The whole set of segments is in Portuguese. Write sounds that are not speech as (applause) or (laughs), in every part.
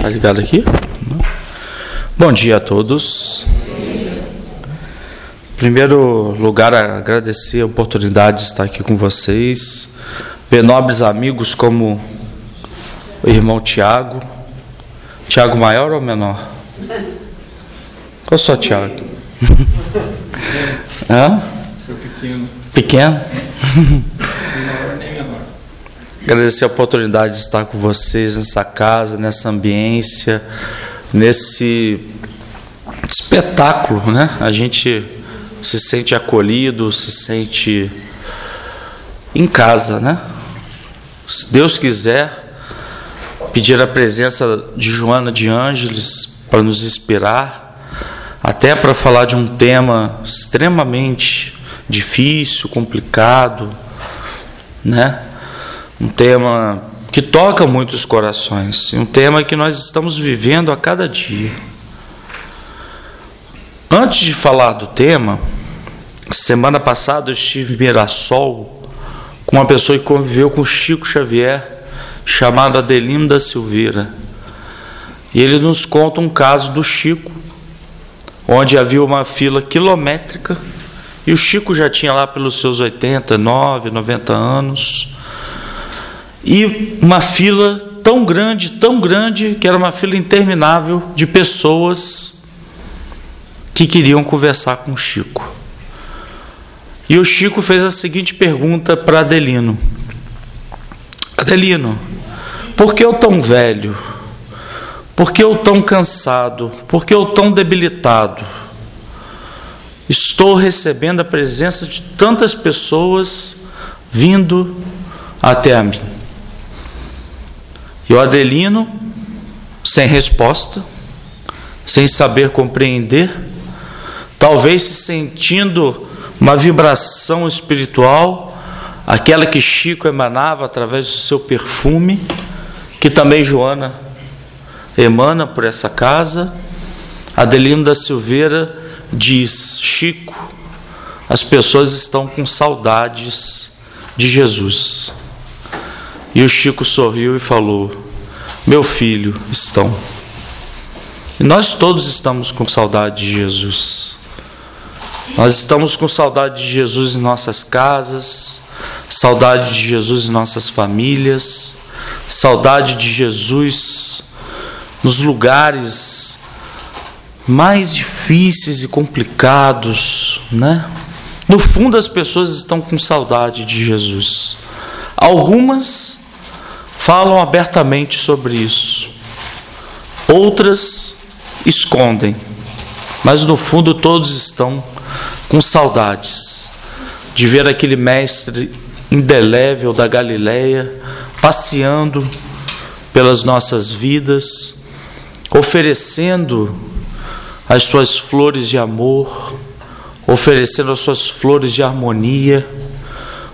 Tá ligado aqui? Bom dia a todos. Em primeiro lugar, agradecer a oportunidade de estar aqui com vocês, ver nobres amigos como o irmão Tiago. Tiago maior ou menor? Qual só Tiago? (laughs) Hã? Pequeno. Pequeno? (laughs) Agradecer a oportunidade de estar com vocês nessa casa, nessa ambiência, nesse espetáculo, né? A gente se sente acolhido, se sente em casa, né? Se Deus quiser, pedir a presença de Joana de Ângeles para nos inspirar, até para falar de um tema extremamente difícil, complicado, né? Um tema que toca muitos corações, um tema que nós estamos vivendo a cada dia. Antes de falar do tema, semana passada eu estive em Mirassol com uma pessoa que conviveu com Chico Xavier, chamado Adelino da Silveira. E ele nos conta um caso do Chico, onde havia uma fila quilométrica e o Chico já tinha lá pelos seus 89, 90 anos e uma fila tão grande, tão grande, que era uma fila interminável de pessoas que queriam conversar com o Chico. E o Chico fez a seguinte pergunta para Adelino: Adelino, por que eu tão velho? Por que eu tão cansado? Por que eu tão debilitado? Estou recebendo a presença de tantas pessoas vindo até a mim. E o Adelino, sem resposta, sem saber compreender, talvez se sentindo uma vibração espiritual, aquela que Chico emanava através do seu perfume, que também Joana emana por essa casa. Adelino da Silveira diz: Chico, as pessoas estão com saudades de Jesus. E o Chico sorriu e falou: Meu filho, estão. E nós todos estamos com saudade de Jesus. Nós estamos com saudade de Jesus em nossas casas, saudade de Jesus em nossas famílias, saudade de Jesus nos lugares mais difíceis e complicados, né? No fundo, as pessoas estão com saudade de Jesus. Algumas falam abertamente sobre isso, outras escondem, mas no fundo todos estão com saudades de ver aquele mestre indelével da Galileia passeando pelas nossas vidas, oferecendo as suas flores de amor, oferecendo as suas flores de harmonia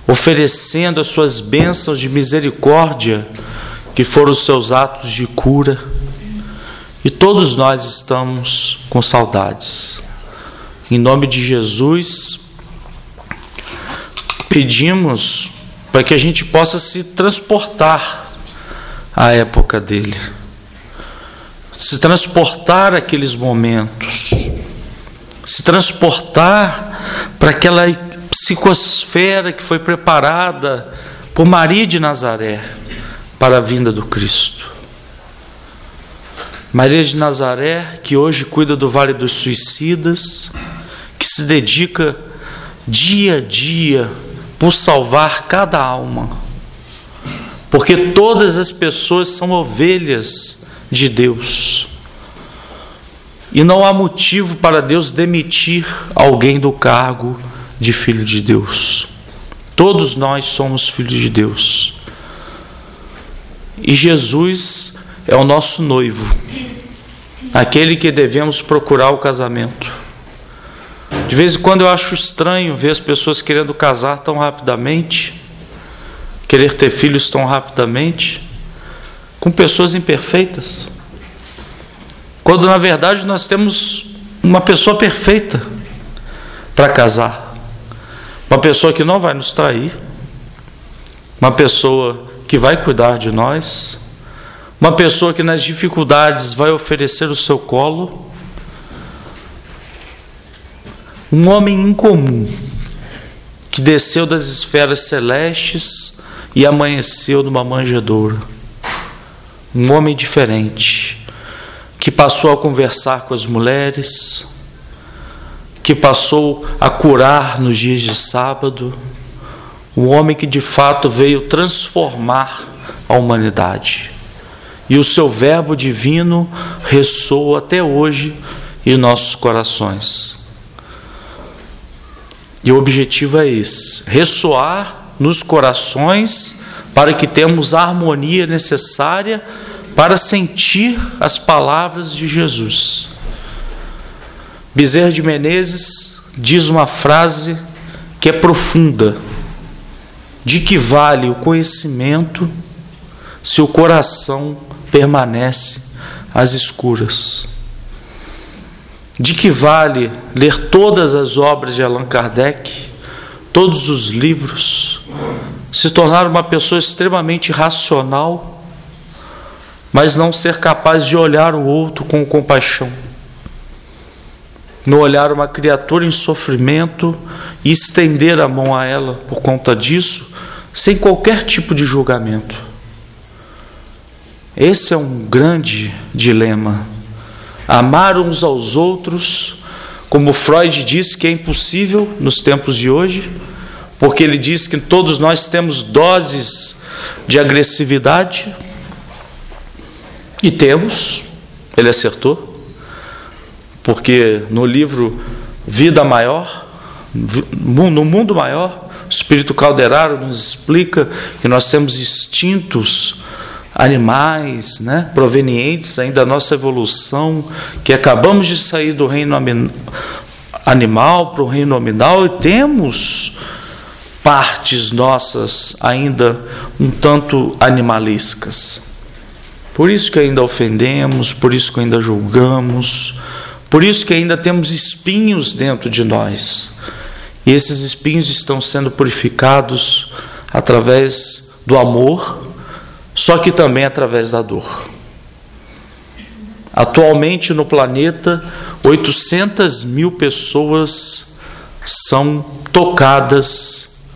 oferecendo as suas bênçãos de misericórdia, que foram os seus atos de cura. E todos nós estamos com saudades. Em nome de Jesus, pedimos para que a gente possa se transportar à época dele, se transportar aqueles momentos, se transportar para aquela psicosfera que foi preparada por Maria de Nazaré para a vinda do Cristo. Maria de Nazaré, que hoje cuida do Vale dos Suicidas, que se dedica dia a dia por salvar cada alma, porque todas as pessoas são ovelhas de Deus. E não há motivo para Deus demitir alguém do cargo de filho de Deus. Todos nós somos filhos de Deus. E Jesus é o nosso noivo, aquele que devemos procurar o casamento. De vez em quando eu acho estranho ver as pessoas querendo casar tão rapidamente, querer ter filhos tão rapidamente, com pessoas imperfeitas. Quando na verdade nós temos uma pessoa perfeita para casar. Uma pessoa que não vai nos trair, uma pessoa que vai cuidar de nós, Uma pessoa que nas dificuldades vai oferecer o seu colo. Um homem incomum que desceu das esferas celestes e amanheceu numa manjedoura. Um homem diferente que passou a conversar com as mulheres, que passou a curar nos dias de sábado, um homem que de fato veio transformar a humanidade. E o seu verbo divino ressoa até hoje em nossos corações. E o objetivo é esse: ressoar nos corações para que tenhamos a harmonia necessária para sentir as palavras de Jesus. Bezerra de Menezes diz uma frase que é profunda: de que vale o conhecimento se o coração permanece às escuras? De que vale ler todas as obras de Allan Kardec, todos os livros, se tornar uma pessoa extremamente racional, mas não ser capaz de olhar o outro com compaixão? No olhar uma criatura em sofrimento e estender a mão a ela por conta disso, sem qualquer tipo de julgamento. Esse é um grande dilema. Amar uns aos outros, como Freud diz que é impossível nos tempos de hoje, porque ele diz que todos nós temos doses de agressividade, e temos, ele acertou porque no livro Vida Maior, no mundo maior, o Espírito Calderaro nos explica que nós temos instintos animais, né, provenientes ainda da nossa evolução, que acabamos de sair do reino animal para o reino nominal e temos partes nossas ainda um tanto animalescas. Por isso que ainda ofendemos, por isso que ainda julgamos, por isso que ainda temos espinhos dentro de nós. E esses espinhos estão sendo purificados através do amor, só que também através da dor. Atualmente no planeta, 800 mil pessoas são tocadas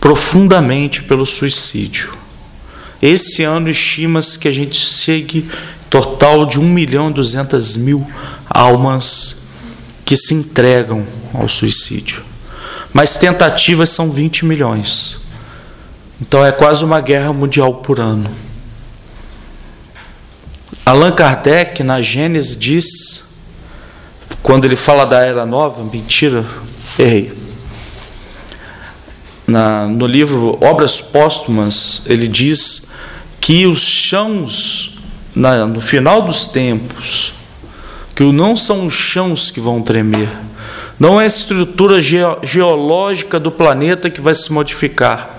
profundamente pelo suicídio. Esse ano estima-se que a gente chegue total de 1 milhão e 200 mil almas que se entregam ao suicídio. Mas tentativas são 20 milhões. Então é quase uma guerra mundial por ano. Allan Kardec, na Gênesis, diz, quando ele fala da Era Nova, mentira, errei. Na, no livro Obras Póstumas, ele diz que os chãos, na, no final dos tempos, que não são os chãos que vão tremer, não é a estrutura geológica do planeta que vai se modificar.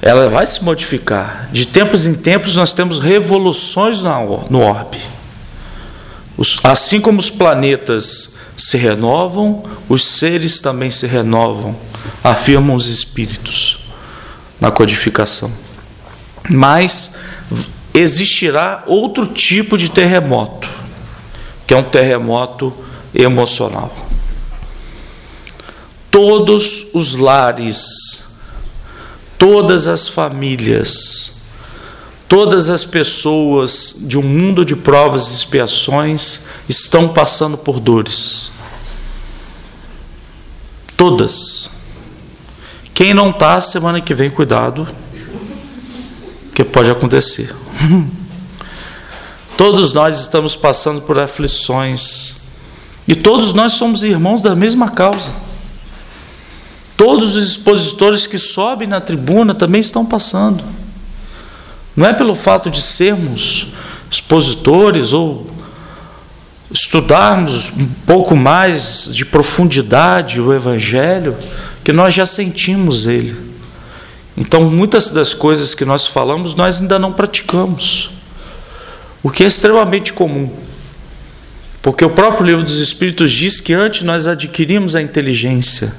Ela vai se modificar. De tempos em tempos nós temos revoluções no orbe. Assim como os planetas se renovam, os seres também se renovam, afirmam os espíritos na codificação. Mas existirá outro tipo de terremoto, que é um terremoto emocional. Todos os lares, todas as famílias, todas as pessoas de um mundo de provas e expiações estão passando por dores. Todas. Quem não está, semana que vem, cuidado, que pode acontecer. (laughs) Todos nós estamos passando por aflições. E todos nós somos irmãos da mesma causa. Todos os expositores que sobem na tribuna também estão passando. Não é pelo fato de sermos expositores ou estudarmos um pouco mais de profundidade o Evangelho que nós já sentimos ele. Então, muitas das coisas que nós falamos, nós ainda não praticamos. O que é extremamente comum. Porque o próprio livro dos Espíritos diz que antes nós adquirimos a inteligência,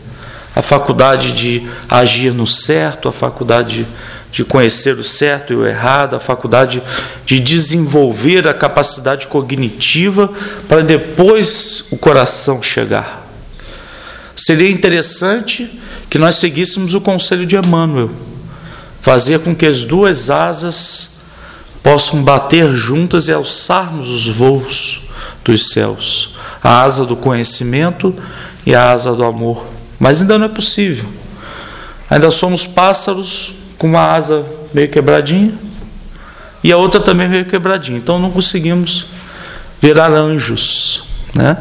a faculdade de agir no certo, a faculdade de conhecer o certo e o errado, a faculdade de desenvolver a capacidade cognitiva para depois o coração chegar. Seria interessante que nós seguíssemos o conselho de Emmanuel, fazer com que as duas asas possam bater juntas e alçarmos os voos dos céus, a asa do conhecimento e a asa do amor. Mas ainda não é possível. Ainda somos pássaros com uma asa meio quebradinha e a outra também meio quebradinha. Então não conseguimos virar anjos, né?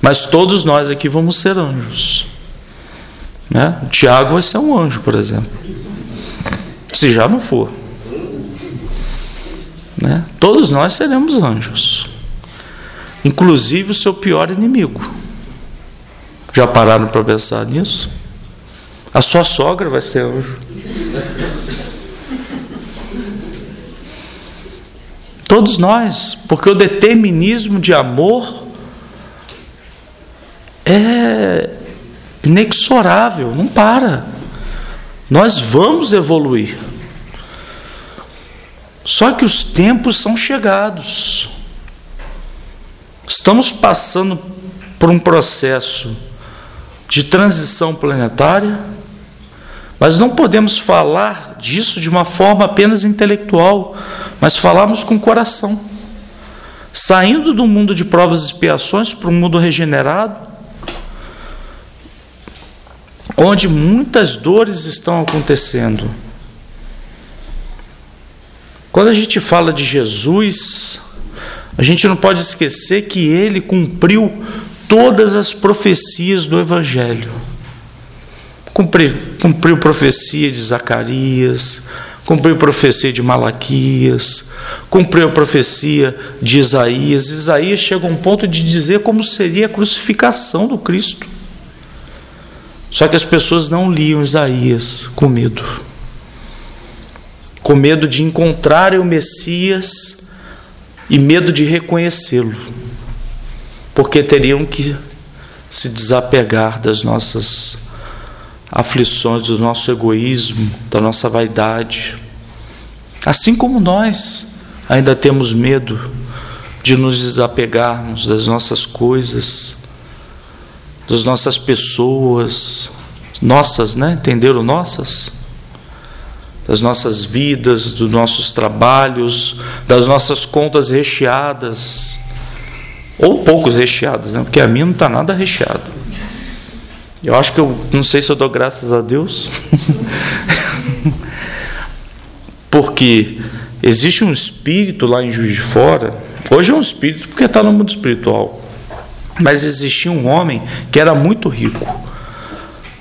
Mas todos nós aqui vamos ser anjos. Né? O Tiago vai ser um anjo, por exemplo. Se já não for. Né? Todos nós seremos anjos. Inclusive o seu pior inimigo. Já pararam para pensar nisso? A sua sogra vai ser anjo. Todos nós, porque o determinismo de amor é inexorável, não para. Nós vamos evoluir. Só que os tempos são chegados. Estamos passando por um processo de transição planetária, mas não podemos falar disso de uma forma apenas intelectual, mas falarmos com o coração. Saindo do mundo de provas e expiações para um mundo regenerado, onde muitas dores estão acontecendo. Quando a gente fala de Jesus, a gente não pode esquecer que ele cumpriu todas as profecias do Evangelho. Cumpriu, cumpriu profecia de Zacarias, cumpriu profecia de Malaquias, cumpriu a profecia de Isaías. Isaías chega a um ponto de dizer como seria a crucificação do Cristo. Só que as pessoas não liam Isaías com medo. Com medo de encontrarem o Messias e medo de reconhecê-lo. Porque teriam que se desapegar das nossas aflições, do nosso egoísmo, da nossa vaidade. Assim como nós ainda temos medo de nos desapegarmos das nossas coisas, das nossas pessoas, nossas, né? Entenderam nossas? Das nossas vidas, dos nossos trabalhos, das nossas contas recheadas, ou poucos recheadas, né? Porque a minha não está nada recheada. Eu acho que eu não sei se eu dou graças a Deus, (laughs) porque existe um espírito lá em Juiz de Fora. Hoje é um espírito porque está no mundo espiritual mas existia um homem que era muito rico.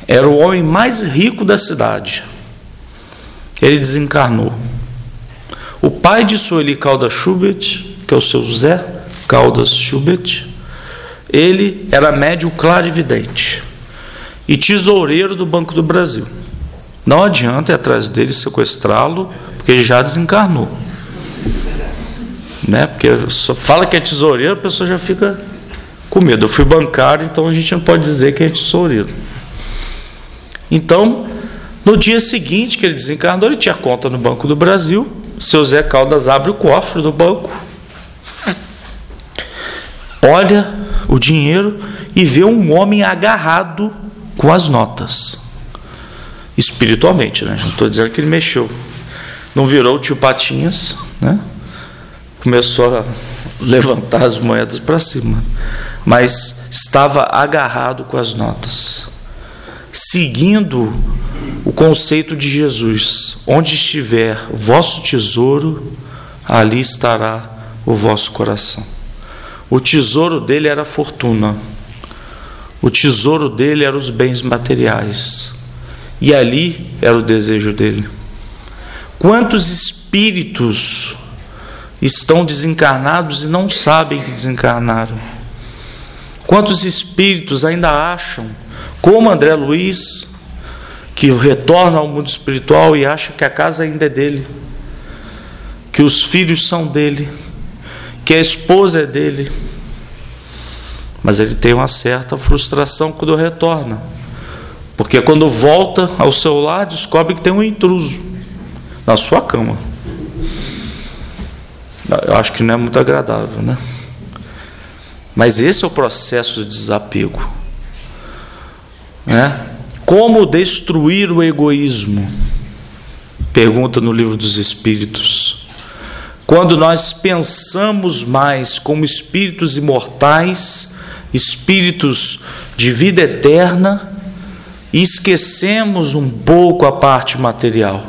Era o homem mais rico da cidade. Ele desencarnou. O pai de Sueli Caldas Schubert, que é o seu Zé Caldas Schubert, ele era médio clarividente e tesoureiro do Banco do Brasil. Não adianta ir atrás dele sequestrá-lo, porque ele já desencarnou. Né? Porque só fala que é tesoureiro, a pessoa já fica com medo. Eu fui bancário, então a gente não pode dizer que é tesoureiro. Então, no dia seguinte que ele desencarnou, ele tinha conta no Banco do Brasil. Seu Zé Caldas abre o cofre do banco, olha o dinheiro e vê um homem agarrado com as notas. Espiritualmente, né? Não estou dizendo que ele mexeu. Não virou o tio Patinhas, né? Começou a levantar as moedas para cima mas estava agarrado com as notas, seguindo o conceito de Jesus: onde estiver vosso tesouro, ali estará o vosso coração. O tesouro dele era a fortuna, o tesouro dele eram os bens materiais, e ali era o desejo dele. Quantos espíritos estão desencarnados e não sabem que desencarnaram? Quantos espíritos ainda acham, como André Luiz, que retorna ao mundo espiritual e acha que a casa ainda é dele, que os filhos são dele, que a esposa é dele. Mas ele tem uma certa frustração quando retorna, porque quando volta ao seu lar descobre que tem um intruso na sua cama. Eu acho que não é muito agradável, né? Mas esse é o processo de desapego. Né? Como destruir o egoísmo? Pergunta no livro dos Espíritos. Quando nós pensamos mais como espíritos imortais, espíritos de vida eterna, e esquecemos um pouco a parte material.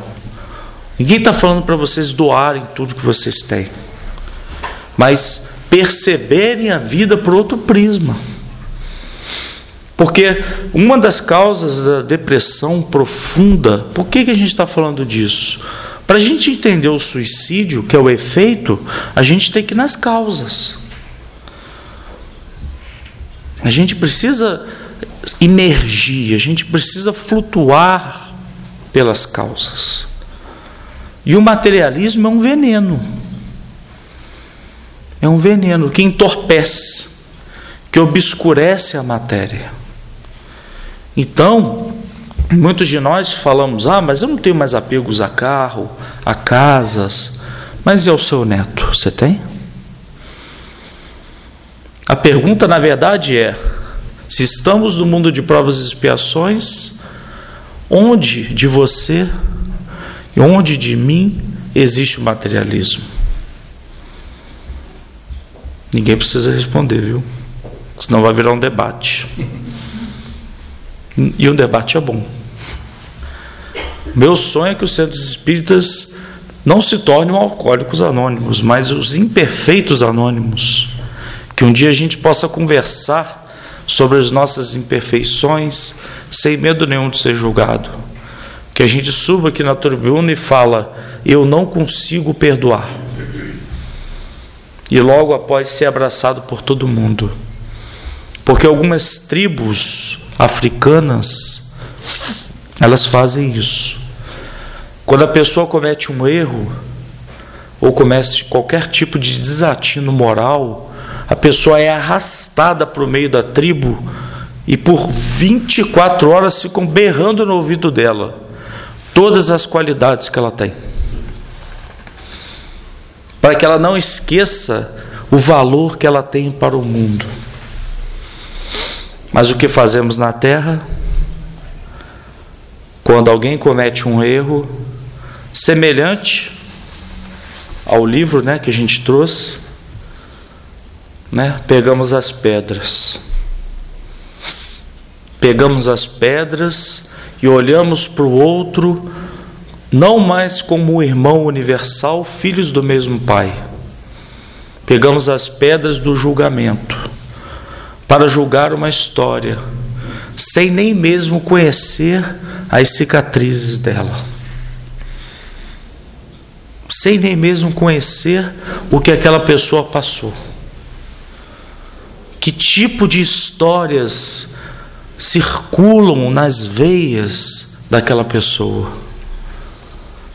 Ninguém está falando para vocês doarem tudo que vocês têm, mas perceberem a vida por outro prisma. Porque uma das causas da depressão profunda, por que, que a gente está falando disso? Para a gente entender o suicídio, que é o efeito, a gente tem que ir nas causas. A gente precisa emergir, a gente precisa flutuar pelas causas. E o materialismo é um veneno. É um veneno que entorpece, que obscurece a matéria. Então, muitos de nós falamos: ah, mas eu não tenho mais apegos a carro, a casas. Mas e ao seu neto? Você tem? A pergunta, na verdade, é: se estamos no mundo de provas e expiações, onde de você e onde de mim existe o materialismo? Ninguém precisa responder, viu? Senão vai virar um debate. (laughs) E um debate é bom. Meu sonho é que os centros espíritas não se tornem alcoólicos anônimos, mas os imperfeitos anônimos. Que um dia a gente possa conversar sobre as nossas imperfeições sem medo nenhum de ser julgado. Que a gente suba aqui na tribuna e fala: Eu não consigo perdoar. E logo após ser abraçado por todo mundo. Porque algumas tribos africanas, elas fazem isso. Quando a pessoa comete um erro, ou comete qualquer tipo de desatino moral, a pessoa é arrastada para o meio da tribo e por 24 horas ficam berrando no ouvido dela todas as qualidades que ela tem. Para que ela não esqueça o valor que ela tem para o mundo. Mas o que fazemos na terra? Quando alguém comete um erro semelhante ao livro, né, que a gente trouxe, né, pegamos as pedras. Pegamos as pedras e olhamos para o outro não mais como irmão universal, filhos do mesmo pai. Pegamos as pedras do julgamento para julgar uma história, sem nem mesmo conhecer as cicatrizes dela, sem nem mesmo conhecer o que aquela pessoa passou. Que tipo de histórias circulam nas veias daquela pessoa?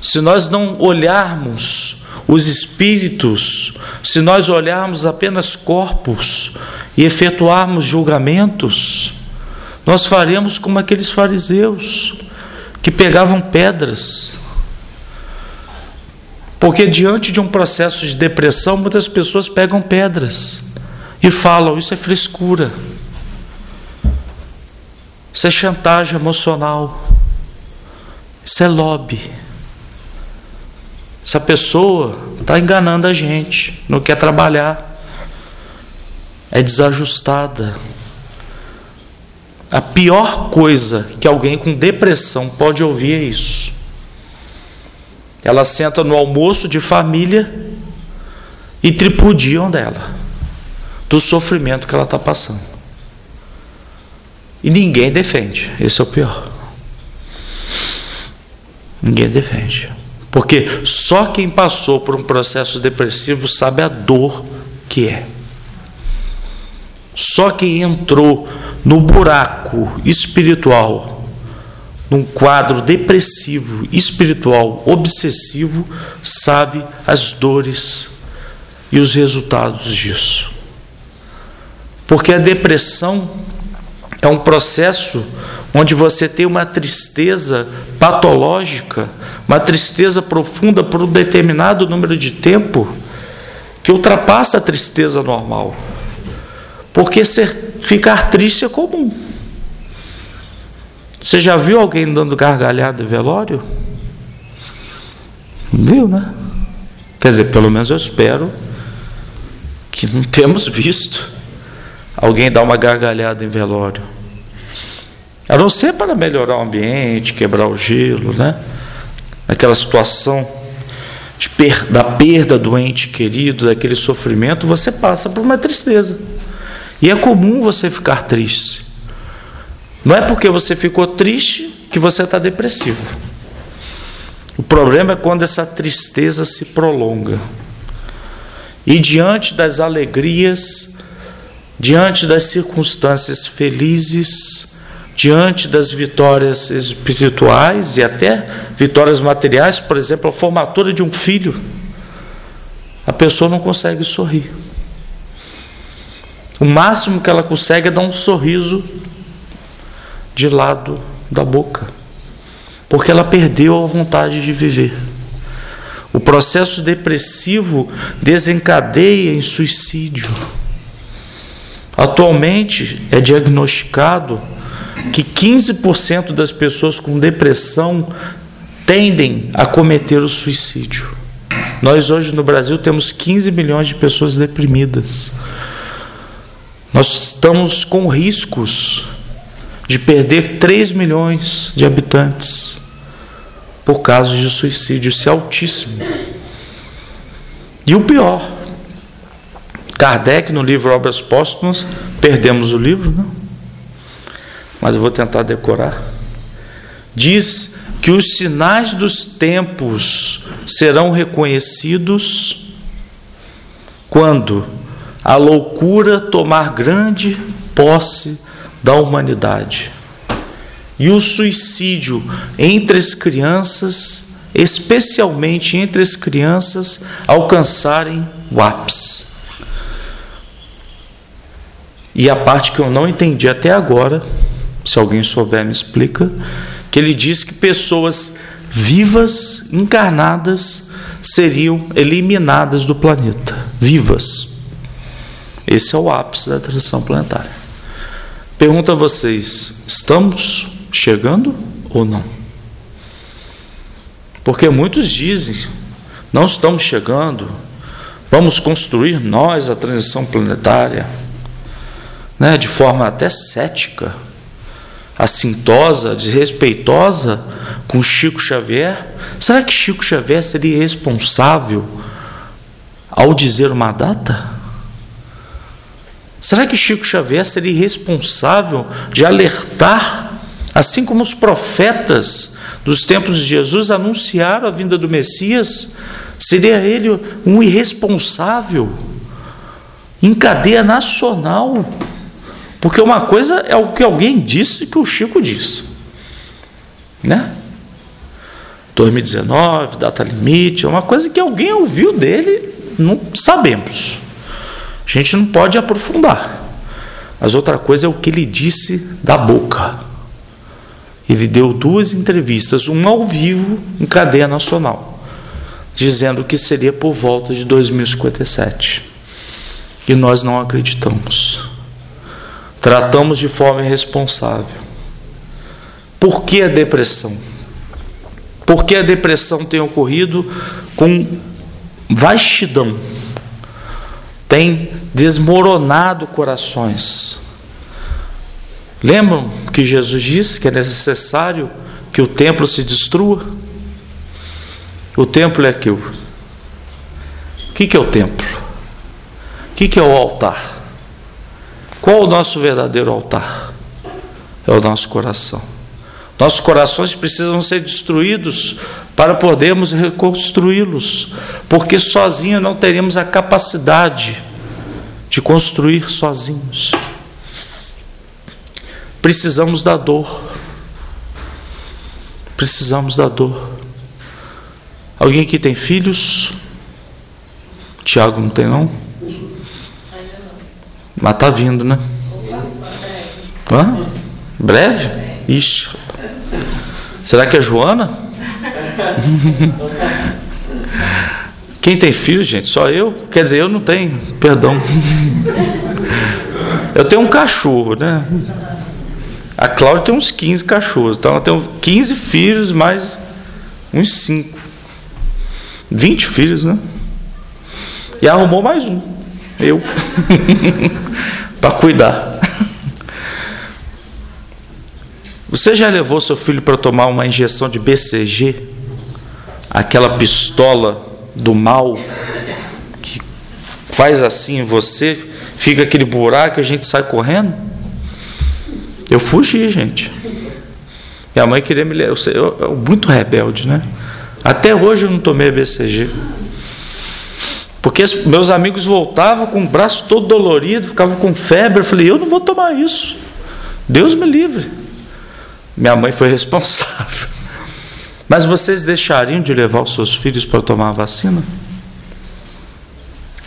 Se nós não olharmos os espíritos, se nós olharmos apenas corpos, e efetuarmos julgamentos, nós faremos como aqueles fariseus que pegavam pedras. Porque diante de um processo de depressão, muitas pessoas pegam pedras e falam: Isso é frescura, isso é chantagem emocional, isso é lobby. Essa pessoa está enganando a gente, não quer trabalhar é desajustada. A pior coisa que alguém com depressão pode ouvir é isso. Ela senta no almoço de família e tripudiam dela, do sofrimento que ela está passando. E ninguém defende, esse é o pior. Ninguém defende. Porque só quem passou por um processo depressivo sabe a dor que é. Só quem entrou no buraco espiritual, num quadro depressivo, espiritual, obsessivo, sabe as dores e os resultados disso. Porque a depressão é um processo onde você tem uma tristeza patológica, uma tristeza profunda por um determinado número de tempo, que ultrapassa a tristeza normal. Porque ser, ficar triste é comum. Você já viu alguém dando gargalhada em velório? Viu, né? Quer dizer, pelo menos eu espero que não temos visto alguém dar uma gargalhada em velório. A não ser para melhorar o ambiente, quebrar o gelo, né? Aquela situação per da perda do ente querido, daquele sofrimento, você passa por uma tristeza. E é comum você ficar triste. Não é porque você ficou triste que você está depressivo. O problema é quando essa tristeza se prolonga. E diante das alegrias, diante das circunstâncias felizes, diante das vitórias espirituais e até vitórias materiais, por exemplo, a formatura de um filho, a pessoa não consegue sorrir. O máximo que ela consegue é dar um sorriso de lado da boca, porque ela perdeu a vontade de viver. O processo depressivo desencadeia em suicídio. Atualmente é diagnosticado que 15% das pessoas com depressão tendem a cometer o suicídio. Nós hoje no Brasil temos 15 milhões de pessoas deprimidas. Nós estamos com riscos de perder 3 milhões de habitantes por causa de suicídio. Isso é altíssimo. E o pior, Kardec, no livro Obras Póstumas, perdemos o livro, não? Mas eu vou tentar decorar. Diz que os sinais dos tempos serão reconhecidos quando a loucura tomar grande posse da humanidade. E o suicídio entre as crianças, especialmente entre as crianças, alcançarem o ápice. E a parte que eu não entendi até agora, se alguém souber me explica, que ele diz que pessoas vivas, encarnadas, seriam eliminadas do planeta, vivas. Esse é o ápice da transição planetária. Pergunto a vocês: estamos chegando ou não? Porque muitos dizem: não estamos chegando, vamos construir nós a transição planetária, né, de forma até cética, assintosa, desrespeitosa com Chico Xavier. Será que Chico Xavier seria responsável ao dizer uma data? Será que Chico Xavier seria responsável de alertar, assim como os profetas dos tempos de Jesus anunciaram a vinda do Messias? Seria ele um irresponsável em cadeia nacional? Porque uma coisa é o que alguém disse que o Chico disse, né? 2019, data limite, é uma coisa que alguém ouviu dele, não sabemos. A gente não pode aprofundar. Mas outra coisa é o que ele disse da boca. Ele deu duas entrevistas, uma ao vivo em cadeia nacional, dizendo que seria por volta de 2057. E nós não acreditamos. Tratamos de forma irresponsável. Por que a depressão? Por que a depressão tem ocorrido com vastidão? Tem desmoronado corações. Lembram que Jesus disse que é necessário que o templo se destrua? O templo é aquilo. O que é o templo? O que é o altar? Qual o nosso verdadeiro altar? É o nosso coração. Nossos corações precisam ser destruídos para podermos reconstruí-los, porque sozinho não teremos a capacidade de construir sozinhos. Precisamos da dor. Precisamos da dor. Alguém aqui tem filhos? Tiago não tem não? Mas tá vindo, né? Hã? Breve? Ixi. Será que é Joana? (laughs) Quem tem filho, gente? Só eu? Quer dizer, eu não tenho, perdão. Eu tenho um cachorro, né? A Cláudia tem uns 15 cachorros. Então ela tem 15 filhos, mais uns 5. 20 filhos, né? E arrumou mais um. Eu. (laughs) para cuidar. Você já levou seu filho para tomar uma injeção de BCG? Aquela pistola do mal que faz assim em você, fica aquele buraco e a gente sai correndo? Eu fugi, gente. Minha mãe queria me levar. Eu, eu, eu, muito rebelde, né? Até hoje eu não tomei BCG. Porque meus amigos voltavam com o braço todo dolorido, ficavam com febre. Eu falei, eu não vou tomar isso. Deus me livre. Minha mãe foi (laughs) responsável. Mas vocês deixariam de levar os seus filhos para tomar a vacina?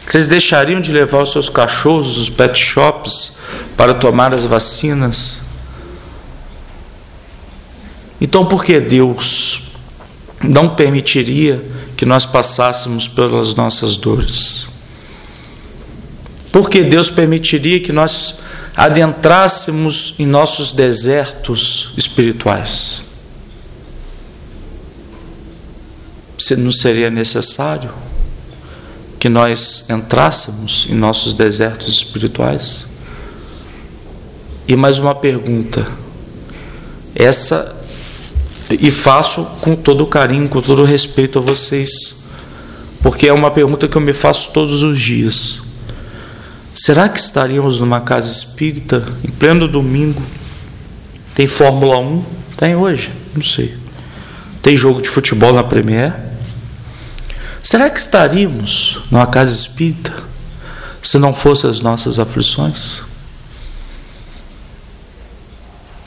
Vocês deixariam de levar os seus cachorros, os pet shops, para tomar as vacinas? Então, por que Deus não permitiria que nós passássemos pelas nossas dores? Por que Deus permitiria que nós adentrássemos em nossos desertos espirituais? se não seria necessário que nós entrássemos em nossos desertos espirituais? E mais uma pergunta, essa, e faço com todo carinho, com todo respeito a vocês, porque é uma pergunta que eu me faço todos os dias. Será que estaríamos numa casa espírita em pleno domingo? Tem Fórmula 1? Tem hoje? Não sei. Tem jogo de futebol na Premier? Será que estaríamos numa casa espírita se não fossem as nossas aflições?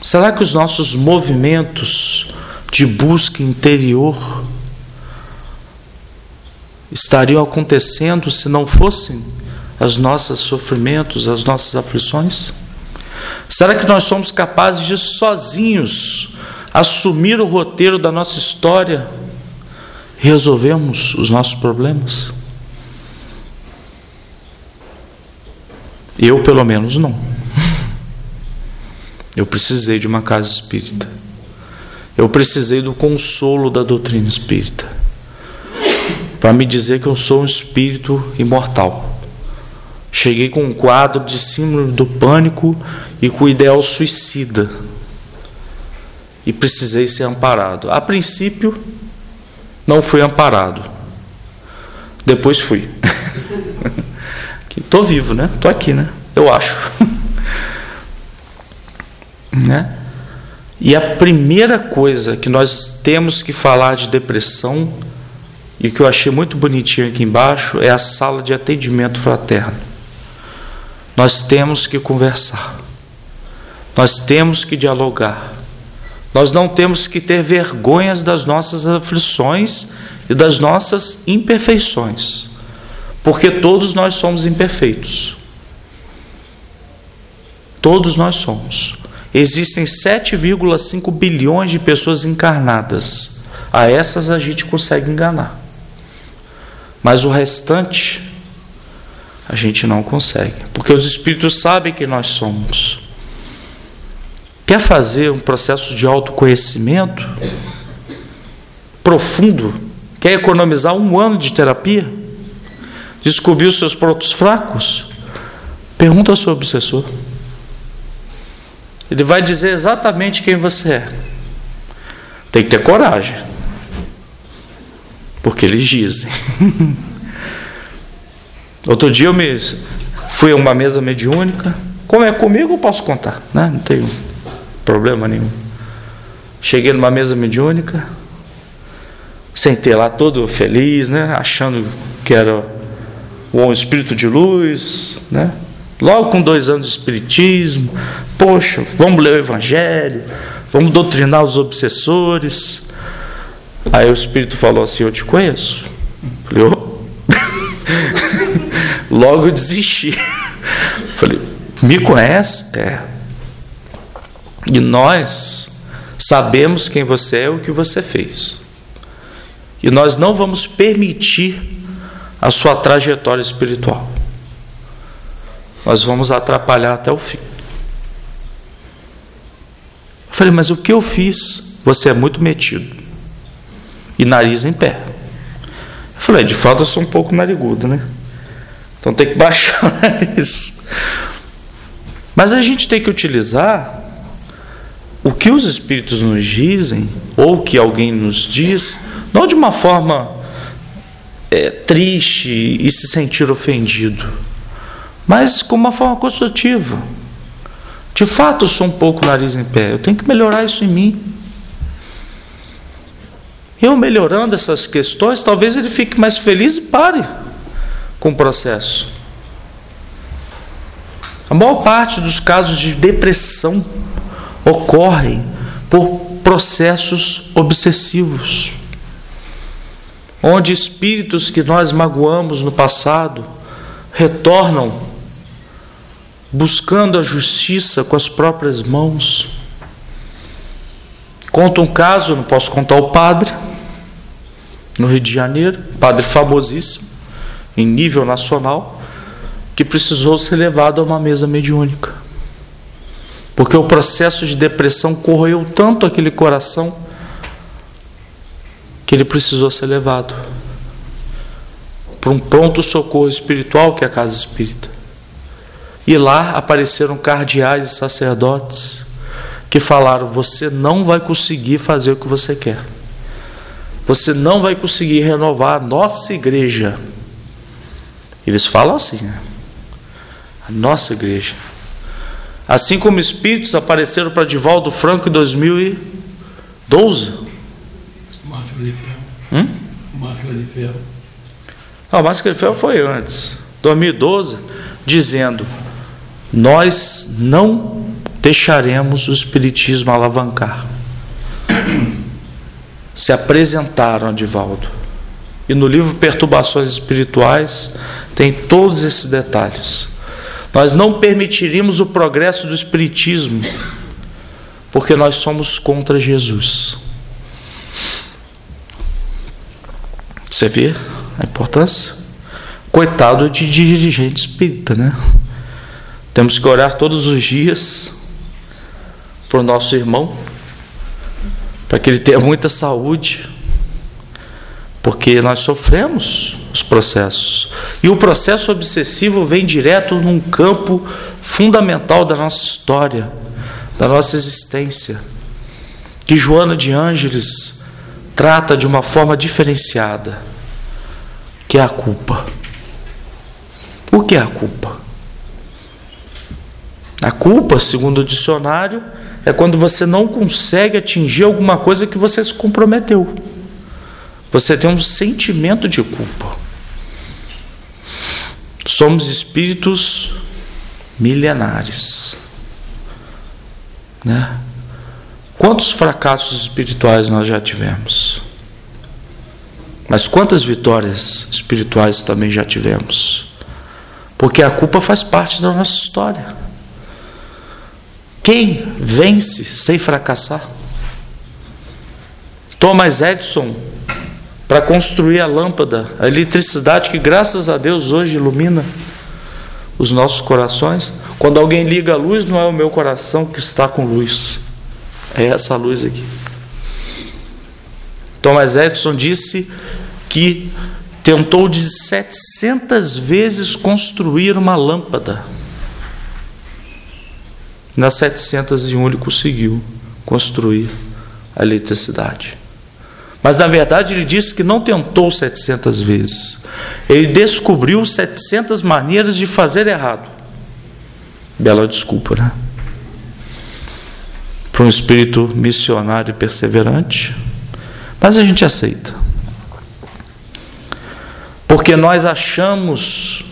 Será que os nossos movimentos de busca interior estariam acontecendo se não fossem os nossos sofrimentos, as nossas aflições? Será que nós somos capazes de sozinhos assumir o roteiro da nossa história? resolvemos os nossos problemas? Eu, pelo menos, não. Eu precisei de uma casa espírita. Eu precisei do consolo da doutrina espírita. Para me dizer que eu sou um espírito imortal. Cheguei com um quadro de símbolo do pânico e com o ideal suicida. E precisei ser amparado. A princípio, não fui amparado. Depois fui. (laughs) Estou vivo, né? Estou aqui, né? Eu acho. (laughs) né? E a primeira coisa que nós temos que falar de depressão, e que eu achei muito bonitinho aqui embaixo, é a sala de atendimento fraterno. Nós temos que conversar. Nós temos que dialogar. Nós não temos que ter vergonhas das nossas aflições e das nossas imperfeições, porque todos nós somos imperfeitos. Todos nós somos. Existem 7,5 bilhões de pessoas encarnadas. A essas a gente consegue enganar. Mas o restante a gente não consegue, porque os espíritos sabem que nós somos. Quer fazer um processo de autoconhecimento profundo? Quer economizar um ano de terapia? Descobrir os seus pontos fracos? Pergunta ao seu obsessor. Ele vai dizer exatamente quem você é. Tem que ter coragem. Porque eles dizem. (laughs) Outro dia eu me fui a uma mesa mediúnica. Como é comigo, eu posso contar, né? Não tenho problema nenhum. Cheguei numa mesa mediúnica, sentei lá todo feliz, né, achando que era um espírito de luz, né? Logo com dois anos de espiritismo, poxa, vamos ler o Evangelho, vamos doutrinar os obsessores. Aí o espírito falou assim: Eu te conheço. Falei, oh. (laughs) Logo desisti. Falei, me conhece? É. E nós Sabemos quem você é e o que você fez. E nós não vamos permitir a sua trajetória espiritual. Nós vamos atrapalhar até o fim. Eu falei, mas o que eu fiz? Você é muito metido. E nariz em pé. Eu falei, de fato eu sou um pouco narigudo, né? Então tem que (laughs) baixar o nariz. Mas a gente tem que utilizar o que os Espíritos nos dizem, ou que alguém nos diz, não de uma forma é, triste e se sentir ofendido, mas com uma forma construtiva. De fato, eu sou um pouco nariz em pé, eu tenho que melhorar isso em mim. Eu melhorando essas questões, talvez ele fique mais feliz e pare com o processo. A maior parte dos casos de depressão ocorrem por processos obsessivos, onde espíritos que nós magoamos no passado retornam buscando a justiça com as próprias mãos. Conta um caso, não posso contar o padre, no Rio de Janeiro, padre famosíssimo, em nível nacional, que precisou ser levado a uma mesa mediúnica. Porque o processo de depressão corroeu tanto aquele coração que ele precisou ser levado para um pronto socorro espiritual que é a casa espírita. E lá apareceram cardeais e sacerdotes que falaram: Você não vai conseguir fazer o que você quer. Você não vai conseguir renovar a nossa igreja. Eles falam assim, né? a nossa igreja. Assim como espíritos apareceram para Divaldo Franco em 2012. Máscara de ferro. Hum? Máscara de ferro. Não, a máscara de ferro foi antes, 2012, dizendo: Nós não deixaremos o Espiritismo alavancar. Se apresentaram a Divaldo. E no livro Perturbações Espirituais tem todos esses detalhes. Nós não permitiríamos o progresso do Espiritismo, porque nós somos contra Jesus. Você vê a importância? Coitado de dirigente espírita, né? Temos que orar todos os dias o nosso irmão, para que ele tenha muita saúde, porque nós sofremos os processos. E o processo obsessivo vem direto num campo fundamental da nossa história, da nossa existência, que Joana de Ângeles trata de uma forma diferenciada, que é a culpa. O que é a culpa? A culpa, segundo o dicionário, é quando você não consegue atingir alguma coisa que você se comprometeu. Você tem um sentimento de culpa. Somos espíritos milenares. Né? Quantos fracassos espirituais nós já tivemos? Mas quantas vitórias espirituais também já tivemos? Porque a culpa faz parte da nossa história. Quem vence sem fracassar? Thomas Edison para construir a lâmpada, a eletricidade que, graças a Deus, hoje ilumina os nossos corações. Quando alguém liga a luz, não é o meu coração que está com luz, é essa luz aqui. Thomas Edison disse que tentou de 700 vezes construir uma lâmpada. Nas 701 ele conseguiu construir a eletricidade. Mas na verdade ele disse que não tentou 700 vezes. Ele descobriu 700 maneiras de fazer errado. Bela desculpa, né? Para um espírito missionário e perseverante. Mas a gente aceita. Porque nós achamos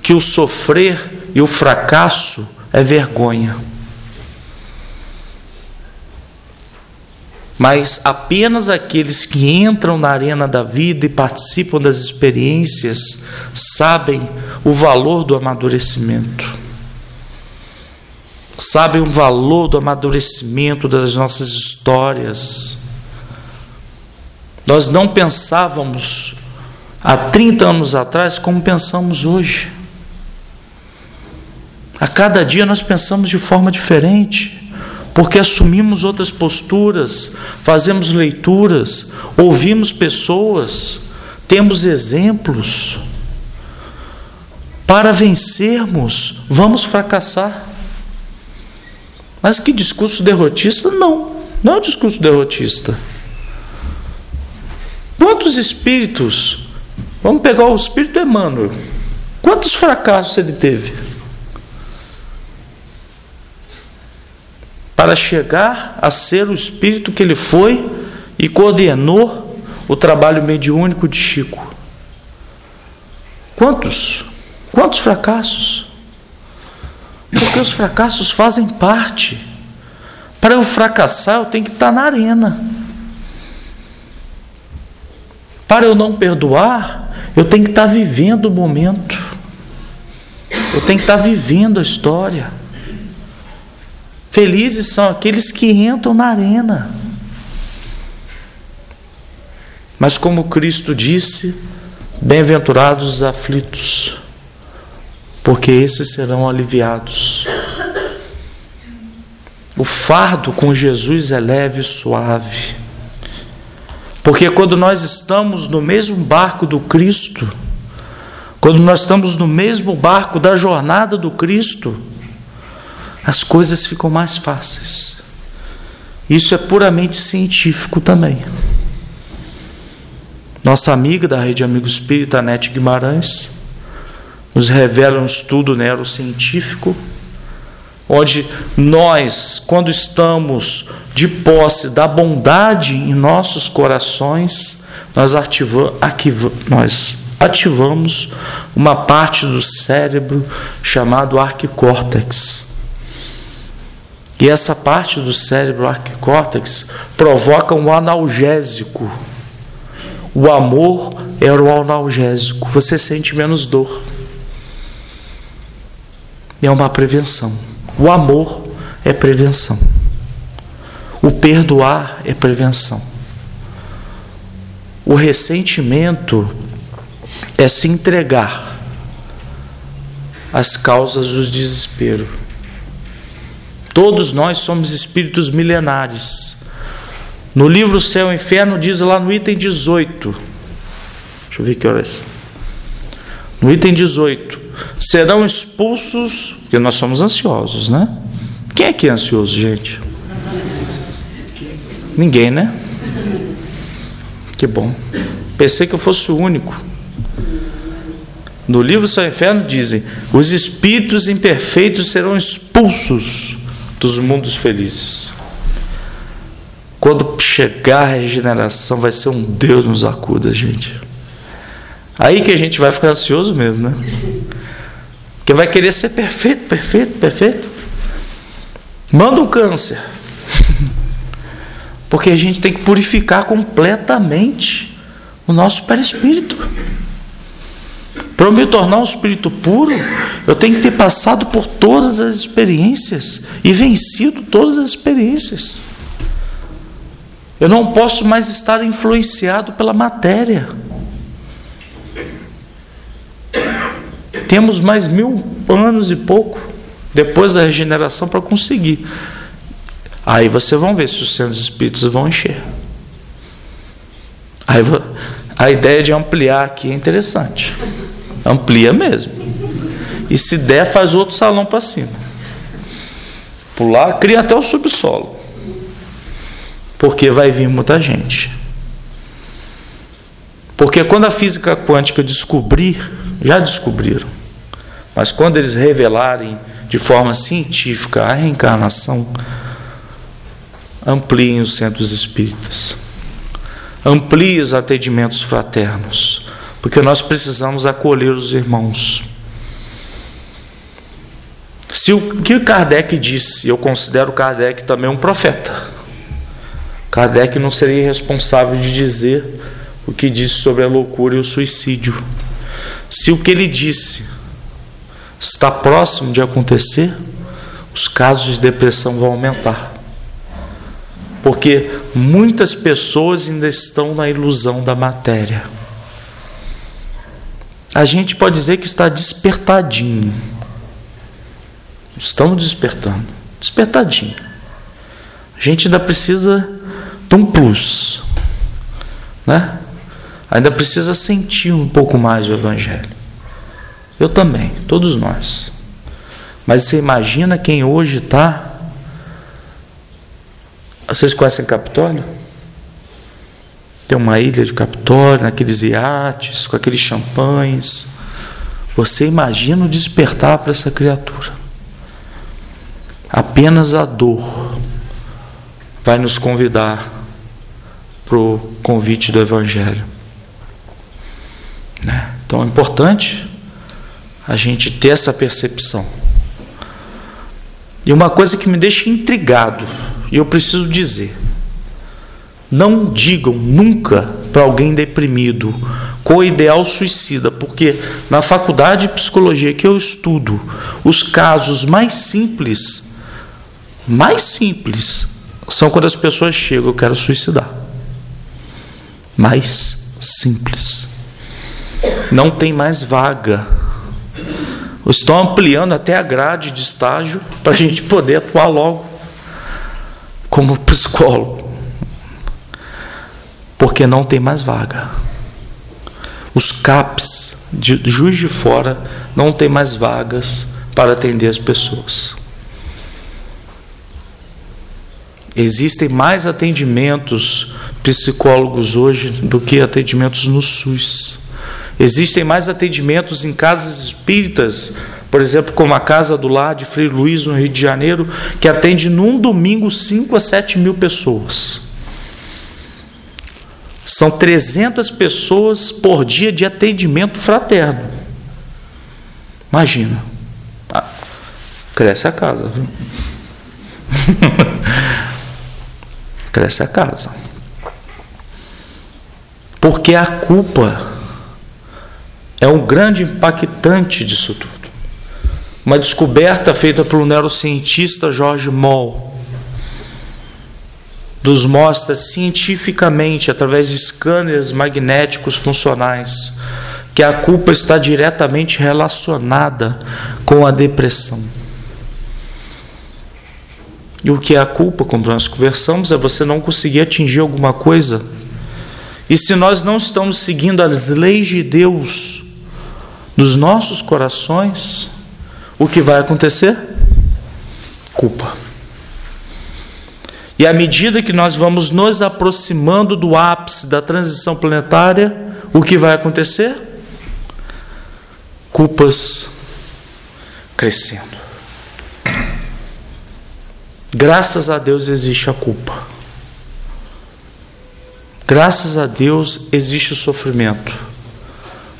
que o sofrer e o fracasso é vergonha. mas apenas aqueles que entram na arena da vida e participam das experiências sabem o valor do amadurecimento. sabem o valor do amadurecimento das nossas histórias. Nós não pensávamos há 30 anos atrás como pensamos hoje. A cada dia nós pensamos de forma diferente, porque assumimos outras posturas, fazemos leituras, ouvimos pessoas, temos exemplos. Para vencermos, vamos fracassar. Mas que discurso derrotista? Não, não é um discurso derrotista. Quantos espíritos, vamos pegar o espírito Emmanuel, quantos fracassos ele teve? Para chegar a ser o espírito que ele foi e coordenou o trabalho mediúnico de Chico. Quantos? Quantos fracassos? Porque os fracassos fazem parte. Para eu fracassar, eu tenho que estar na arena. Para eu não perdoar, eu tenho que estar vivendo o momento. Eu tenho que estar vivendo a história. Felizes são aqueles que entram na arena. Mas como Cristo disse, bem-aventurados os aflitos porque esses serão aliviados. O fardo com Jesus é leve e suave. Porque quando nós estamos no mesmo barco do Cristo, quando nós estamos no mesmo barco da jornada do Cristo, as coisas ficam mais fáceis. Isso é puramente científico também. Nossa amiga da Rede Amigo Espírita, Anete Guimarães, nos revela um estudo neurocientífico, onde nós, quando estamos de posse da bondade em nossos corações, nós, ativa, nós ativamos uma parte do cérebro chamado arquicórtex. E essa parte do cérebro arquicórtex provoca um analgésico. O amor era o analgésico. Você sente menos dor é uma prevenção. O amor é prevenção. O perdoar é prevenção. O ressentimento é se entregar às causas do desespero. Todos nós somos espíritos milenares. No livro Céu e Inferno diz lá no item 18. Deixa eu ver que horas. No item 18 serão expulsos, porque nós somos ansiosos, né? Quem é que é ansioso, gente? Ninguém, né? Que bom. Pensei que eu fosse o único. No livro São Inferno dizem: os espíritos imperfeitos serão expulsos dos mundos felizes. Quando chegar a regeneração, vai ser um Deus nos acuda, gente. Aí que a gente vai ficar ansioso mesmo, né? que vai querer ser perfeito, perfeito, perfeito. Manda um câncer. Porque a gente tem que purificar completamente o nosso perispírito. Para eu me tornar um espírito puro, eu tenho que ter passado por todas as experiências e vencido todas as experiências. Eu não posso mais estar influenciado pela matéria. temos mais mil anos e pouco depois da regeneração para conseguir. Aí vocês vão ver se os centros espíritos vão encher. Aí, a ideia de ampliar aqui é interessante. Amplia mesmo. E se der, faz outro salão para cima. Pular, cria até o subsolo. Porque vai vir muita gente. Porque quando a física quântica descobrir, já descobriram, mas quando eles revelarem de forma científica a reencarnação, ampliem os centros espíritas, ampliem os atendimentos fraternos, porque nós precisamos acolher os irmãos. Se o que Kardec disse, eu considero Kardec também um profeta. Kardec não seria responsável de dizer o que disse sobre a loucura e o suicídio. Se o que ele disse está próximo de acontecer, os casos de depressão vão aumentar. Porque muitas pessoas ainda estão na ilusão da matéria. A gente pode dizer que está despertadinho. Estamos despertando. Despertadinho. A gente ainda precisa de um plus. Né? Ainda precisa sentir um pouco mais o Evangelho. Eu também, todos nós. Mas você imagina quem hoje está. Vocês conhecem Capitólio? Tem uma ilha de Capitólio, naqueles iates, com aqueles champanhes. Você imagina o despertar para essa criatura. Apenas a dor vai nos convidar para o convite do Evangelho. Né? Então é importante a gente ter essa percepção. E uma coisa que me deixa intrigado, e eu preciso dizer: não digam nunca para alguém deprimido com o ideal suicida, porque na faculdade de psicologia que eu estudo, os casos mais simples, mais simples, são quando as pessoas chegam, eu quero suicidar. Mais simples. Não tem mais vaga estão ampliando até a grade de estágio para a (laughs) gente poder atuar logo como psicólogo. Porque não tem mais vaga. Os CAPs de Juiz de Fora não tem mais vagas para atender as pessoas. Existem mais atendimentos psicólogos hoje do que atendimentos no SUS. Existem mais atendimentos em casas espíritas, por exemplo, como a Casa do Lar de Frei Luiz, no Rio de Janeiro, que atende num domingo 5 a 7 mil pessoas. São 300 pessoas por dia de atendimento fraterno. Imagina. Ah, cresce a casa, viu? (laughs) cresce a casa. Porque a culpa é um grande impactante disso tudo. Uma descoberta feita pelo neurocientista George Moll nos mostra cientificamente, através de scanners magnéticos funcionais, que a culpa está diretamente relacionada com a depressão. E o que é a culpa, como nós conversamos, é você não conseguir atingir alguma coisa. E se nós não estamos seguindo as leis de Deus, nos nossos corações, o que vai acontecer? Culpa. E à medida que nós vamos nos aproximando do ápice da transição planetária, o que vai acontecer? Culpas crescendo. Graças a Deus existe a culpa. Graças a Deus existe o sofrimento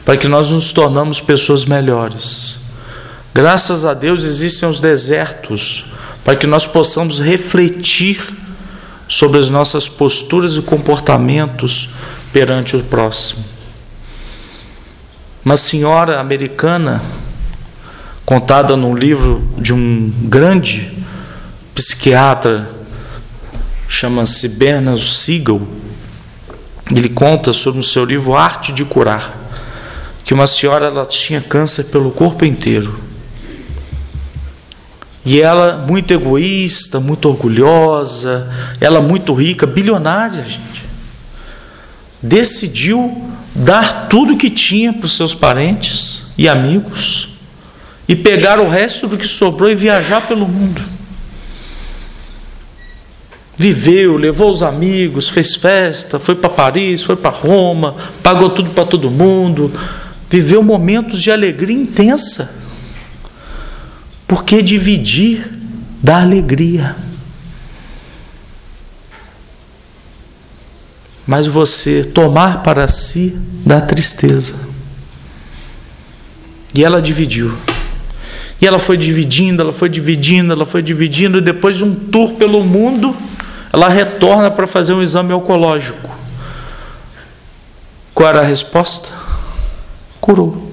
para que nós nos tornamos pessoas melhores. Graças a Deus existem os desertos para que nós possamos refletir sobre as nossas posturas e comportamentos perante o próximo. Uma senhora americana, contada num livro de um grande psiquiatra, chama-se Bernard Siegel, ele conta sobre o seu livro Arte de Curar que uma senhora ela tinha câncer pelo corpo inteiro. E ela muito egoísta, muito orgulhosa, ela muito rica, bilionária, gente. Decidiu dar tudo que tinha para os seus parentes e amigos e pegar o resto do que sobrou e viajar pelo mundo. Viveu, levou os amigos, fez festa, foi para Paris, foi para Roma, pagou tudo para todo mundo, viveu momentos de alegria intensa. Porque dividir dá alegria. Mas você tomar para si dá tristeza. E ela dividiu. E ela foi dividindo, ela foi dividindo, ela foi dividindo, e depois de um tour pelo mundo, ela retorna para fazer um exame oncológico. Qual era a resposta? curou.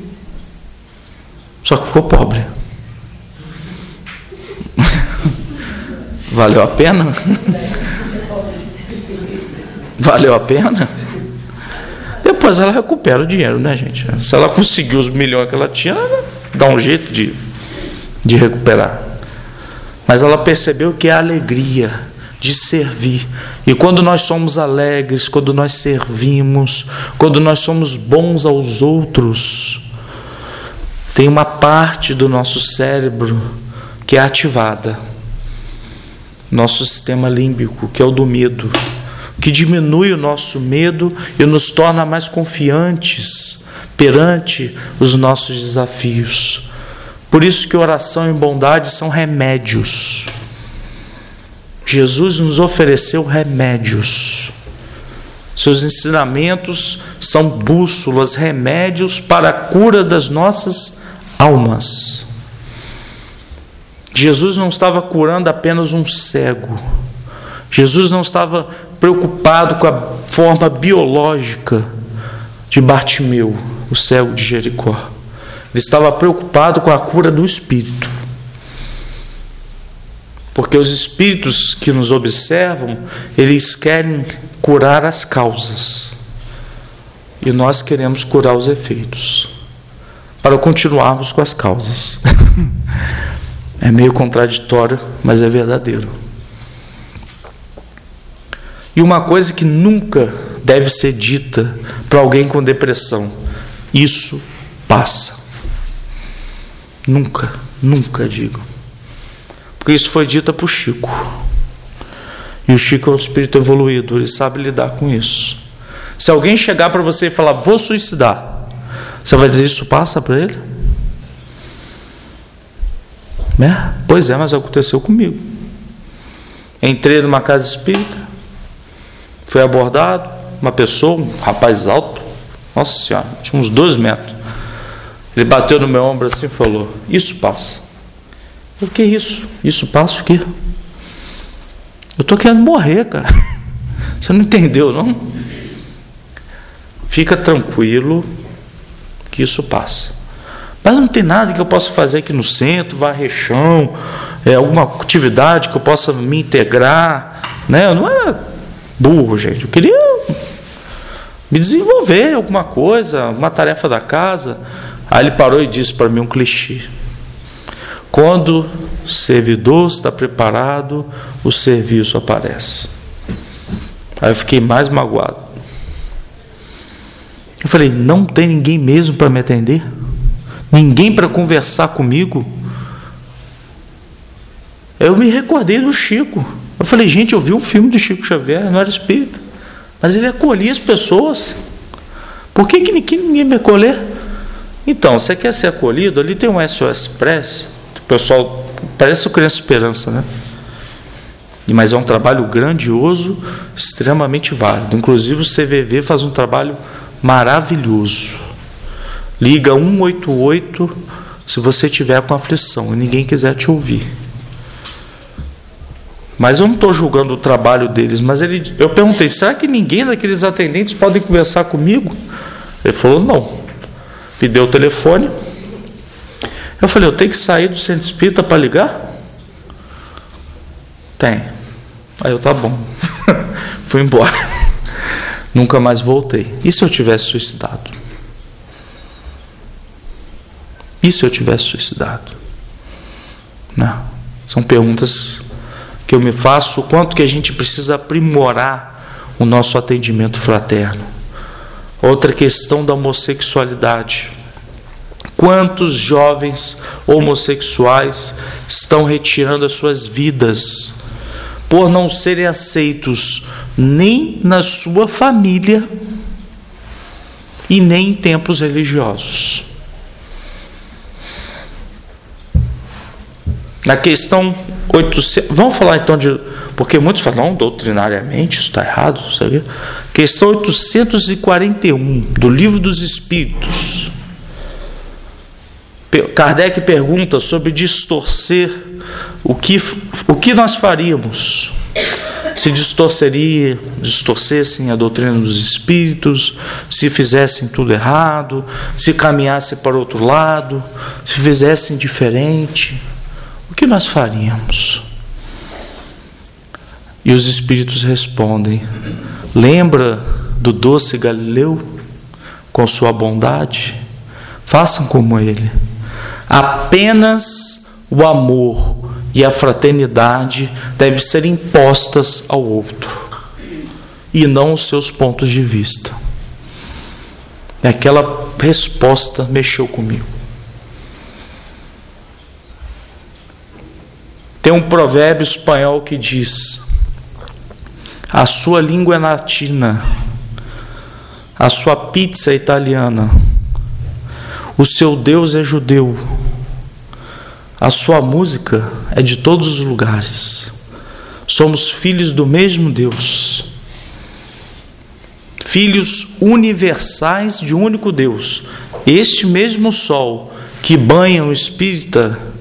Só que ficou pobre. Valeu a pena? Valeu a pena? Depois ela recupera o dinheiro, né, gente? Se ela conseguiu os milhões que ela tinha, ela dá um jeito de, de recuperar. Mas ela percebeu que é a alegria de servir. E quando nós somos alegres, quando nós servimos, quando nós somos bons aos outros, tem uma parte do nosso cérebro que é ativada. Nosso sistema límbico, que é o do medo, que diminui o nosso medo e nos torna mais confiantes perante os nossos desafios. Por isso que oração e bondade são remédios. Jesus nos ofereceu remédios. Seus ensinamentos são bússolas, remédios para a cura das nossas almas. Jesus não estava curando apenas um cego. Jesus não estava preocupado com a forma biológica de Bartimeu, o cego de Jericó. Ele estava preocupado com a cura do espírito. Porque os espíritos que nos observam, eles querem curar as causas. E nós queremos curar os efeitos. Para continuarmos com as causas. (laughs) é meio contraditório, mas é verdadeiro. E uma coisa que nunca deve ser dita para alguém com depressão: isso passa. Nunca, nunca digo. Porque isso foi dito para o Chico. E o Chico é um espírito evoluído, ele sabe lidar com isso. Se alguém chegar para você e falar, vou suicidar, você vai dizer, isso passa para ele? Né? Pois é, mas aconteceu comigo. Entrei numa casa espírita, fui abordado, uma pessoa, um rapaz alto, nossa senhora, tinha uns dois metros. Ele bateu no meu ombro assim e falou: Isso passa. O que isso? Isso passa o quê? Eu estou querendo morrer, cara. (laughs) Você não entendeu, não? Fica tranquilo que isso passa. Mas não tem nada que eu possa fazer aqui no centro, varrer chão, é, alguma atividade que eu possa me integrar. Né? Eu não era burro, gente. Eu queria me desenvolver alguma coisa, uma tarefa da casa. Aí ele parou e disse para mim um clichê. Quando o servidor está preparado, o serviço aparece. Aí eu fiquei mais magoado. Eu falei: não tem ninguém mesmo para me atender? Ninguém para conversar comigo? Eu me recordei do Chico. Eu falei: gente, eu vi um filme do Chico Xavier, não era espírita, mas ele acolhia as pessoas. Por que, que ninguém me acolher? Então, você quer ser acolhido? Ali tem um SOS Press pessoal parece o Criança Esperança, né? Mas é um trabalho grandioso, extremamente válido. Inclusive o CVV faz um trabalho maravilhoso. Liga 188 se você tiver com aflição e ninguém quiser te ouvir. Mas eu não estou julgando o trabalho deles, mas ele, eu perguntei, será que ninguém daqueles atendentes pode conversar comigo? Ele falou, não. Me deu o telefone, eu falei, eu tenho que sair do centro espírita para ligar? Tem. Aí eu, tá bom. (laughs) Fui embora. (laughs) Nunca mais voltei. E se eu tivesse suicidado? E se eu tivesse suicidado? Não. São perguntas que eu me faço, o quanto que a gente precisa aprimorar o nosso atendimento fraterno. Outra questão da homossexualidade. Quantos jovens homossexuais estão retirando as suas vidas por não serem aceitos nem na sua família e nem em tempos religiosos? Na questão 800, vamos falar então de. Porque muitos falam, doutrinariamente, isso está errado, sabe? Questão 841 do Livro dos Espíritos. Kardec pergunta sobre distorcer o que, o que nós faríamos se distorceria, distorcessem a doutrina dos espíritos, se fizessem tudo errado, se caminhassem para outro lado, se fizessem diferente, o que nós faríamos? E os espíritos respondem: Lembra do doce Galileu com sua bondade? Façam como ele. Apenas o amor e a fraternidade devem ser impostas ao outro e não os seus pontos de vista. Aquela resposta mexeu comigo. Tem um provérbio espanhol que diz: a sua língua é latina, a sua pizza é italiana, o seu Deus é judeu, a sua música é de todos os lugares. Somos filhos do mesmo Deus, filhos universais de um único Deus. Este mesmo sol que banha um espírita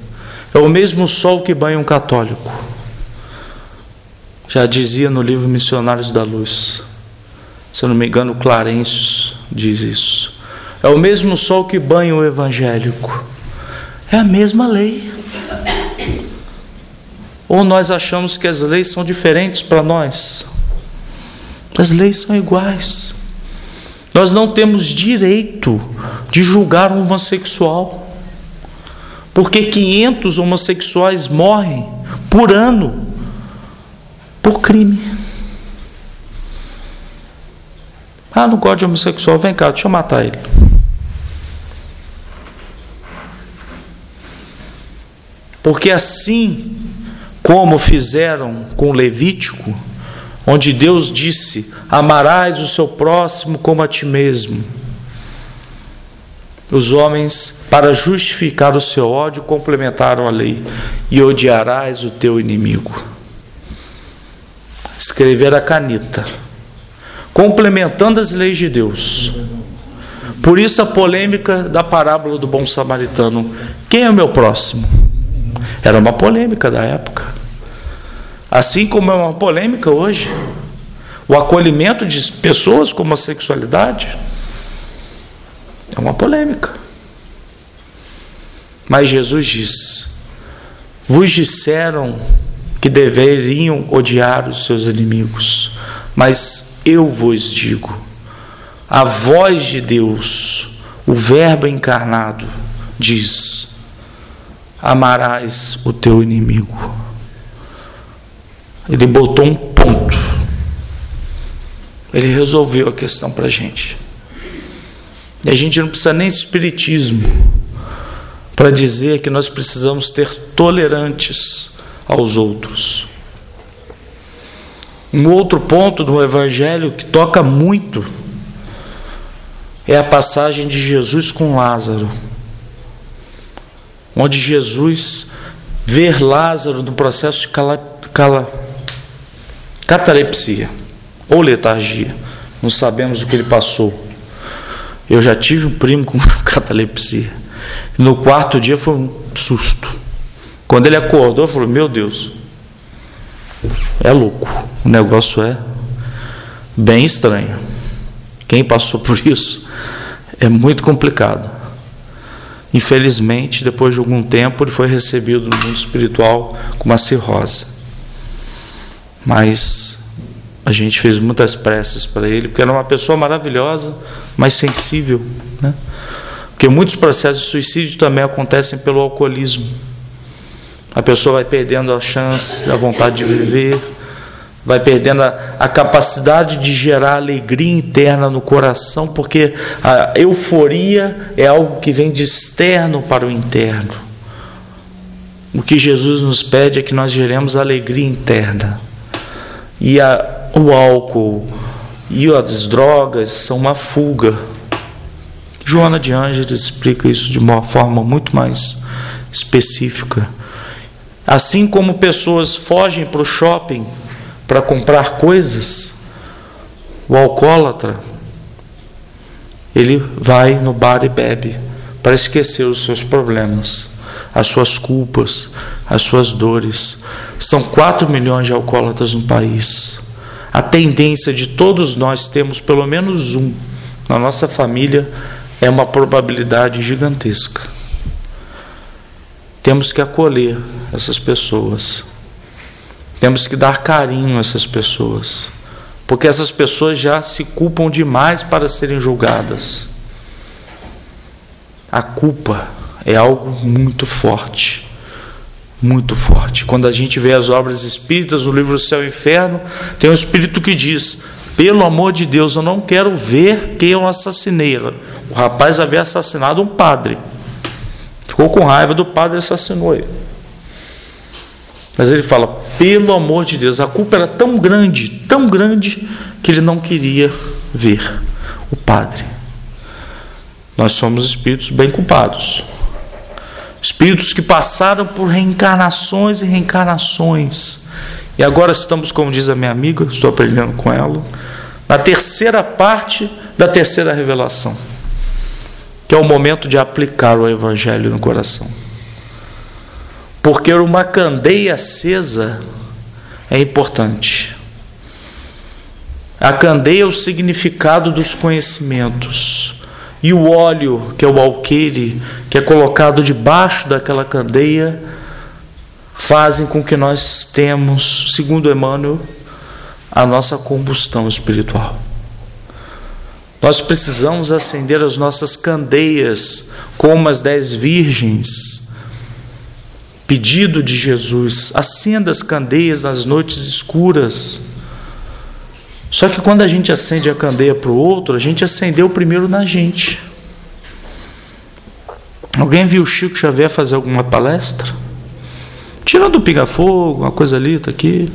é o mesmo sol que banha um católico. Já dizia no livro Missionários da Luz. Se eu não me engano, Clarencio diz isso. É o mesmo sol que banha o evangélico. É a mesma lei. Ou nós achamos que as leis são diferentes para nós? As leis são iguais. Nós não temos direito de julgar um homossexual porque 500 homossexuais morrem por ano por crime. Ah, não gosto de homossexual, vem cá, deixa eu matar ele. Porque assim como fizeram com Levítico, onde Deus disse: Amarás o seu próximo como a ti mesmo os homens, para justificar o seu ódio, complementaram a lei: e odiarás o teu inimigo. Escrever a canita, complementando as leis de Deus. Por isso a polêmica da parábola do bom samaritano: quem é o meu próximo? Era uma polêmica da época. Assim como é uma polêmica hoje. O acolhimento de pessoas com homossexualidade é uma polêmica. Mas Jesus diz: Vos disseram que deveriam odiar os seus inimigos, mas eu vos digo, a voz de Deus, o Verbo encarnado, diz: Amarás o teu inimigo. Ele botou um ponto. Ele resolveu a questão para a gente. E a gente não precisa nem de espiritismo para dizer que nós precisamos ter tolerantes aos outros. Um outro ponto do Evangelho que toca muito é a passagem de Jesus com Lázaro, onde Jesus vê Lázaro no processo de cala, cala, catalepsia ou letargia, não sabemos o que ele passou. Eu já tive um primo com (laughs) catalepsia. No quarto dia foi um susto. Quando ele acordou, falou: Meu Deus, é louco. O negócio é bem estranho. Quem passou por (laughs) isso é muito complicado. Infelizmente, depois de algum tempo, ele foi recebido no mundo espiritual com uma cirrose. Mas a gente fez muitas preces para ele, porque era uma pessoa maravilhosa, mas sensível. Né? Porque muitos processos de suicídio também acontecem pelo alcoolismo. A pessoa vai perdendo a chance, a vontade de viver, vai perdendo a, a, capacidade de gerar alegria interna no coração, porque a euforia é algo que vem de externo para o interno. O que Jesus nos pede é que nós geremos alegria interna. E a, o álcool e as drogas são uma fuga. Joana de Ângeles explica isso de uma forma muito mais específica. Assim como pessoas fogem para o shopping para comprar coisas, o alcoólatra ele vai no bar e bebe para esquecer os seus problemas, as suas culpas, as suas dores. São 4 milhões de alcoólatras no país a tendência de todos nós termos pelo menos um na nossa família é uma probabilidade gigantesca. Temos que acolher essas pessoas. Temos que dar carinho a essas pessoas, porque essas pessoas já se culpam demais para serem julgadas. A culpa é algo muito forte, muito forte. Quando a gente vê as obras espíritas no livro Céu e Inferno, tem um espírito que diz: pelo amor de Deus, eu não quero ver quem eu assassinei. O rapaz havia assassinado um padre. Ficou com raiva do padre e assassinou ele. Mas ele fala: pelo amor de Deus, a culpa era tão grande, tão grande, que ele não queria ver o padre. Nós somos espíritos bem culpados. Espíritos que passaram por reencarnações e reencarnações. E agora estamos, como diz a minha amiga, estou aprendendo com ela, na terceira parte da terceira revelação, que é o momento de aplicar o Evangelho no coração. Porque uma candeia acesa é importante. A candeia é o significado dos conhecimentos. E o óleo, que é o alqueire, que é colocado debaixo daquela candeia, fazem com que nós temos, segundo Emmanuel, a nossa combustão espiritual. Nós precisamos acender as nossas candeias como as dez virgens. Pedido de Jesus, acenda as candeias nas noites escuras. Só que quando a gente acende a candeia para o outro, a gente acendeu primeiro na gente. Alguém viu o Chico Xavier fazer alguma palestra? Tirando o pinga-fogo, uma coisa ali, está aqui.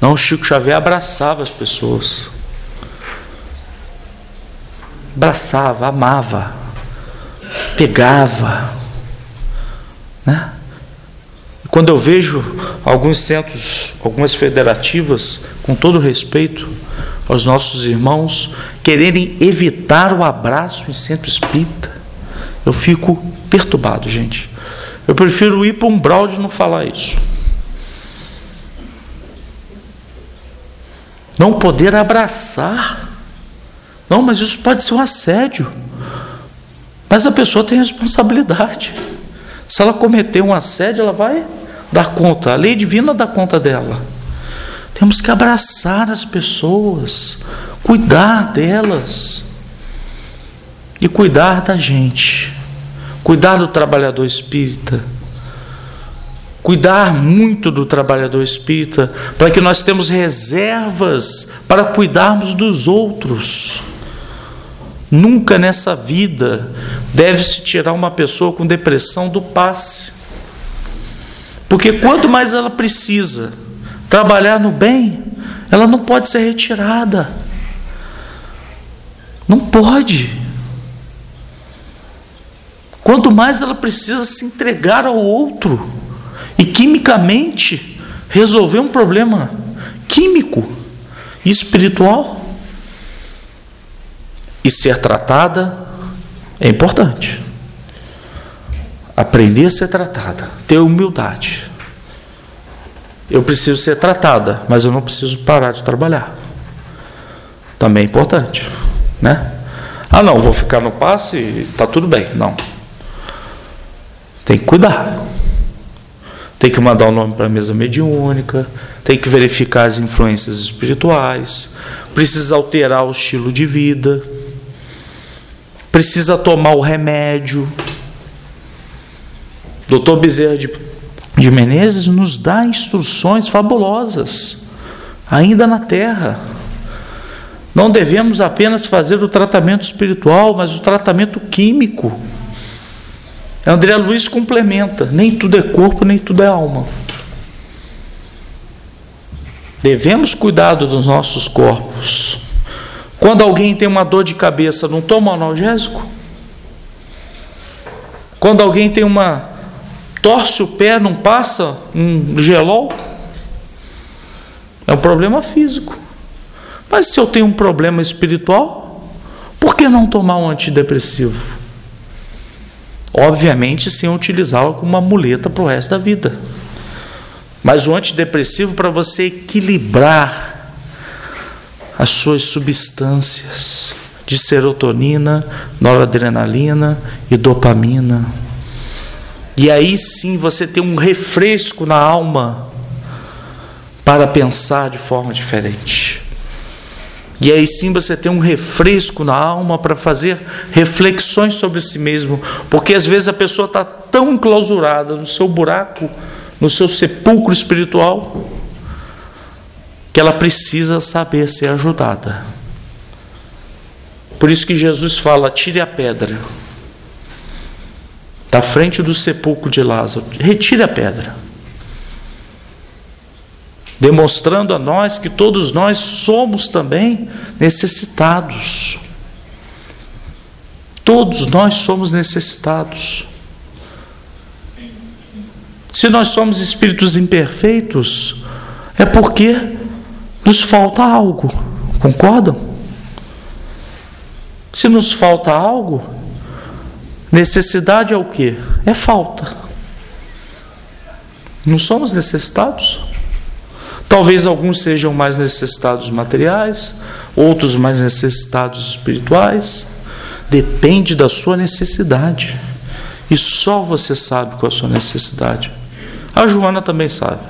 Não, o Chico Xavier abraçava as pessoas. Abraçava, amava, pegava. Né? Quando eu vejo alguns centros, algumas federativas, com todo respeito aos nossos irmãos, quererem evitar o abraço em centro espírita, eu fico perturbado, gente. Eu prefiro ir para um browse e não falar isso. Não poder abraçar. Não, mas isso pode ser um assédio. Mas a pessoa tem responsabilidade. Se ela cometer um assédio, ela vai dar conta. A lei divina dá conta dela. Temos que abraçar as pessoas, cuidar delas e cuidar da gente, cuidar do trabalhador espírita cuidar muito do trabalhador espírita, para que nós temos reservas para cuidarmos dos outros. Nunca nessa vida deve-se tirar uma pessoa com depressão do passe. Porque quanto mais ela precisa trabalhar no bem, ela não pode ser retirada. Não pode. Quanto mais ela precisa se entregar ao outro e quimicamente resolver um problema químico e espiritual. E ser tratada é importante. Aprender a ser tratada, ter humildade. Eu preciso ser tratada, mas eu não preciso parar de trabalhar. Também é importante, né? Ah, não, vou ficar no passe e está tudo bem. Não. Tem que cuidar tem que mandar o nome para a mesa mediúnica, tem que verificar as influências espirituais, precisa alterar o estilo de vida, precisa tomar o remédio. Doutor Bezerra de, de Menezes nos dá instruções fabulosas, ainda na Terra. Não devemos apenas fazer o tratamento espiritual, mas o tratamento químico. André Luiz complementa: nem tudo é corpo, nem tudo é alma. Devemos cuidar dos nossos corpos. Quando alguém tem uma dor de cabeça, não toma analgésico? Quando alguém tem uma. torce o pé, não passa um gelol? É um problema físico. Mas se eu tenho um problema espiritual, por que não tomar um antidepressivo? Obviamente, sem utilizá-lo como uma muleta para o resto da vida. Mas o antidepressivo para você equilibrar as suas substâncias de serotonina, noradrenalina e dopamina. E aí sim você tem um refresco na alma. para pensar de forma diferente. E aí sim você tem um refresco na alma para fazer reflexões sobre si mesmo, porque às vezes a pessoa está tão enclausurada no seu buraco, no seu sepulcro espiritual, que ela precisa saber ser ajudada. Por isso que Jesus fala: tire a pedra da frente do sepulcro de Lázaro, retire a pedra demonstrando a nós que todos nós somos também necessitados. Todos nós somos necessitados. Se nós somos espíritos imperfeitos, é porque nos falta algo, concordam? Se nos falta algo, necessidade é o que? É falta. Não somos necessitados? Talvez alguns sejam mais necessitados materiais, outros mais necessitados espirituais. Depende da sua necessidade. E só você sabe qual é a sua necessidade. A Joana também sabe.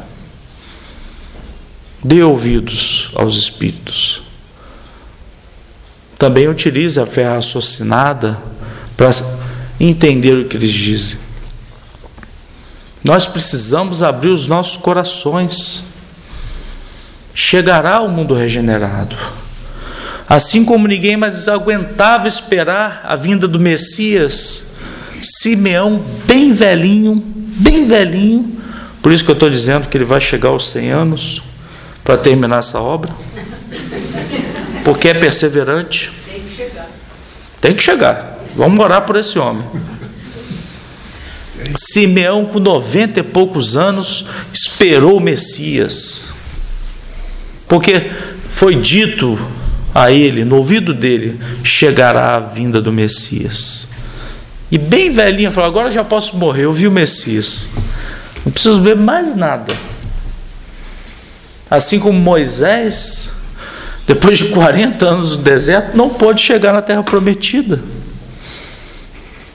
Dê ouvidos aos espíritos. Também utilize a fé raciocinada para entender o que eles dizem. Nós precisamos abrir os nossos corações chegará ao mundo regenerado. Assim como ninguém mais aguentava esperar a vinda do Messias, Simeão, bem velhinho, bem velhinho, por isso que eu estou dizendo que ele vai chegar aos 100 anos para terminar essa obra, porque é perseverante. Tem que chegar. Tem que chegar. Vamos orar por esse homem. Simeão, com 90 e poucos anos, esperou o Messias. Porque foi dito a ele, no ouvido dele, chegará a vinda do Messias. E bem velhinho falou: agora já posso morrer, eu vi o Messias. Não preciso ver mais nada. Assim como Moisés, depois de 40 anos no deserto, não pôde chegar na terra prometida.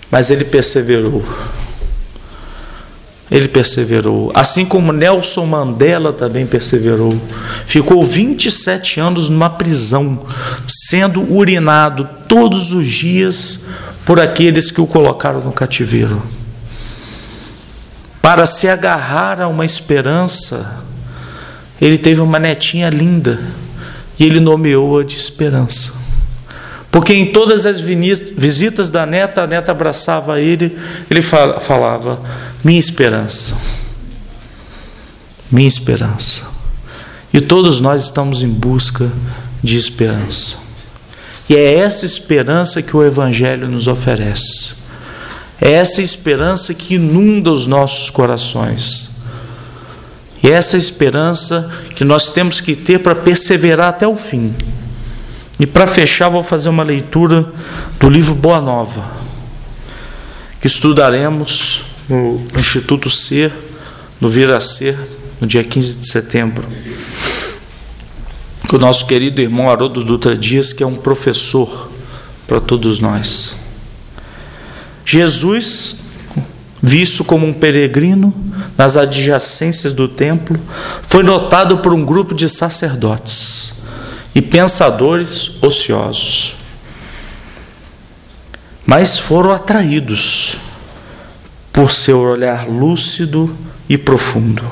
Mas ele perseverou ele perseverou. Assim como Nelson Mandela também perseverou. Ficou 27 anos numa prisão, sendo urinado todos os dias por aqueles que o colocaram no cativeiro. Para se agarrar a uma esperança, ele teve uma netinha linda e ele nomeou-a de esperança. Porque em todas as visitas da neta, a neta abraçava ele, ele falava: Minha esperança, minha esperança. E todos nós estamos em busca de esperança. E é essa esperança que o Evangelho nos oferece. É essa esperança que inunda os nossos corações. E é essa esperança que nós temos que ter para perseverar até o fim. E para fechar, vou fazer uma leitura do livro Boa Nova, que estudaremos no Instituto Ser, no Vir a Ser, no dia 15 de setembro. Com o nosso querido irmão Haroldo Dutra Dias, que é um professor para todos nós. Jesus, visto como um peregrino nas adjacências do templo, foi notado por um grupo de sacerdotes e pensadores ociosos. Mas foram atraídos por seu olhar lúcido e profundo.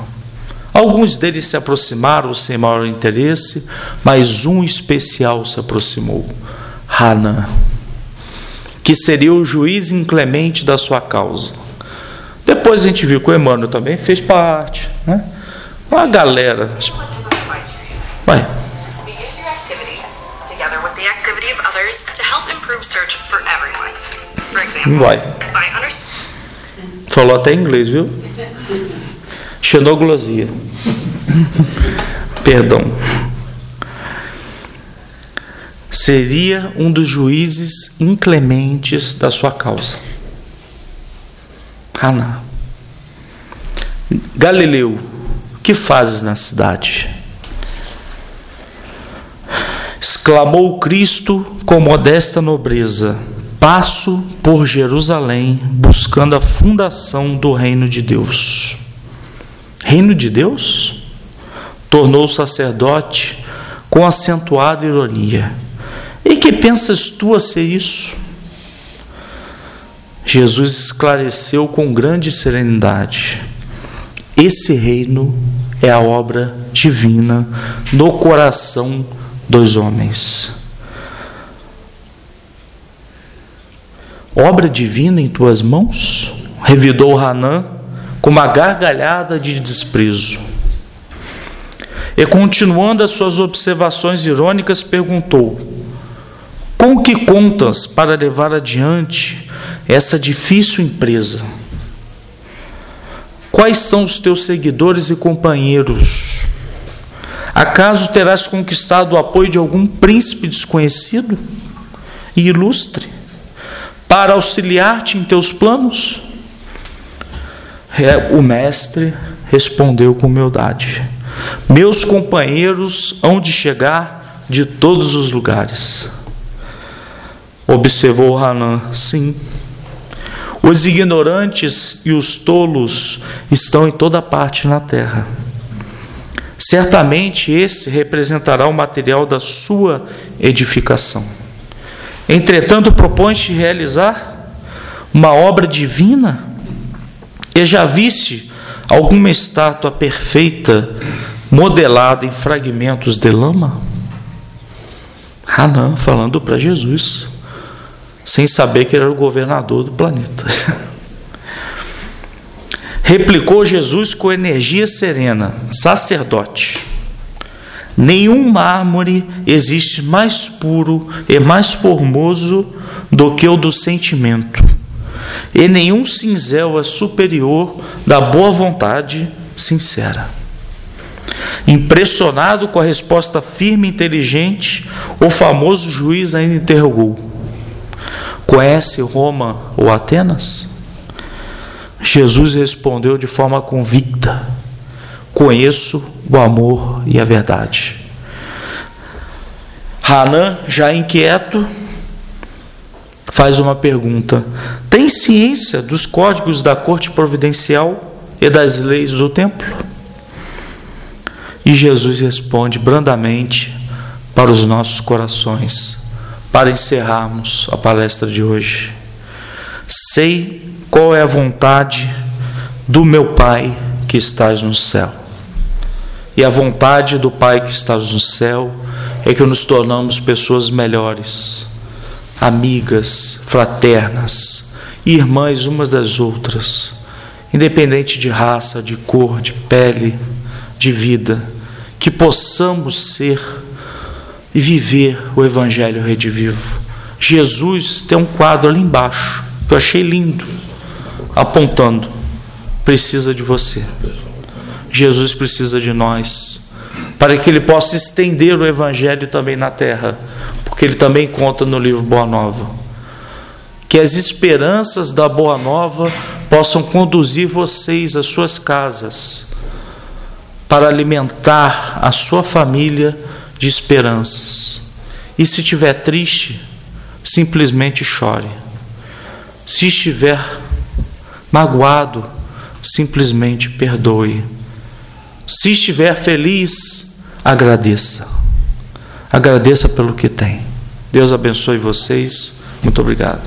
Alguns deles se aproximaram sem maior interesse, mas um especial se aproximou, Hanan, que seria o juiz inclemente da sua causa. Depois a gente viu que o Emmanuel também fez parte, né? Uma galera. Vai. Vai. Falou até inglês, viu? Xenoglosia. Perdão. Seria um dos juízes inclementes da sua causa. Haná. Galileu, que fazes na cidade? exclamou Cristo com modesta nobreza: Passo por Jerusalém buscando a fundação do reino de Deus. Reino de Deus? tornou o sacerdote com acentuada ironia. E que pensas tu a ser isso? Jesus esclareceu com grande serenidade: esse reino é a obra divina no coração dos homens. Obra divina em tuas mãos? Revidou Hanã com uma gargalhada de desprezo. E continuando as suas observações irônicas, perguntou: Com que contas para levar adiante essa difícil empresa? Quais são os teus seguidores e companheiros? Acaso terás conquistado o apoio de algum príncipe desconhecido e ilustre para auxiliar-te em teus planos? O mestre respondeu com humildade: Meus companheiros hão de chegar de todos os lugares. Observou Hanan: Sim os ignorantes e os tolos estão em toda parte na terra. Certamente esse representará o material da sua edificação. Entretanto, propõe-te realizar uma obra divina? E já viste alguma estátua perfeita modelada em fragmentos de lama? Hanan falando para Jesus sem saber que ele era o governador do planeta. (laughs) Replicou Jesus com energia serena: sacerdote. Nenhum mármore existe mais puro e mais formoso do que o do sentimento, e nenhum cinzel é superior da boa vontade sincera. Impressionado com a resposta firme e inteligente, o famoso juiz ainda interrogou: Conhece Roma ou Atenas? Jesus respondeu de forma convicta: Conheço o amor e a verdade. Hanan, já inquieto, faz uma pergunta: Tem ciência dos códigos da corte providencial e das leis do templo? E Jesus responde brandamente para os nossos corações: para encerrarmos a palestra de hoje. Sei qual é a vontade do meu Pai que estás no céu. E a vontade do Pai que estás no céu é que nos tornamos pessoas melhores, amigas, fraternas, irmãs umas das outras, independente de raça, de cor, de pele, de vida, que possamos ser e viver o Evangelho redivivo. Jesus tem um quadro ali embaixo, que eu achei lindo, apontando: precisa de você. Jesus precisa de nós, para que ele possa estender o Evangelho também na terra, porque ele também conta no livro Boa Nova. Que as esperanças da Boa Nova possam conduzir vocês às suas casas, para alimentar a sua família de esperanças. E se estiver triste, simplesmente chore. Se estiver magoado, simplesmente perdoe. Se estiver feliz, agradeça. Agradeça pelo que tem. Deus abençoe vocês. Muito obrigado.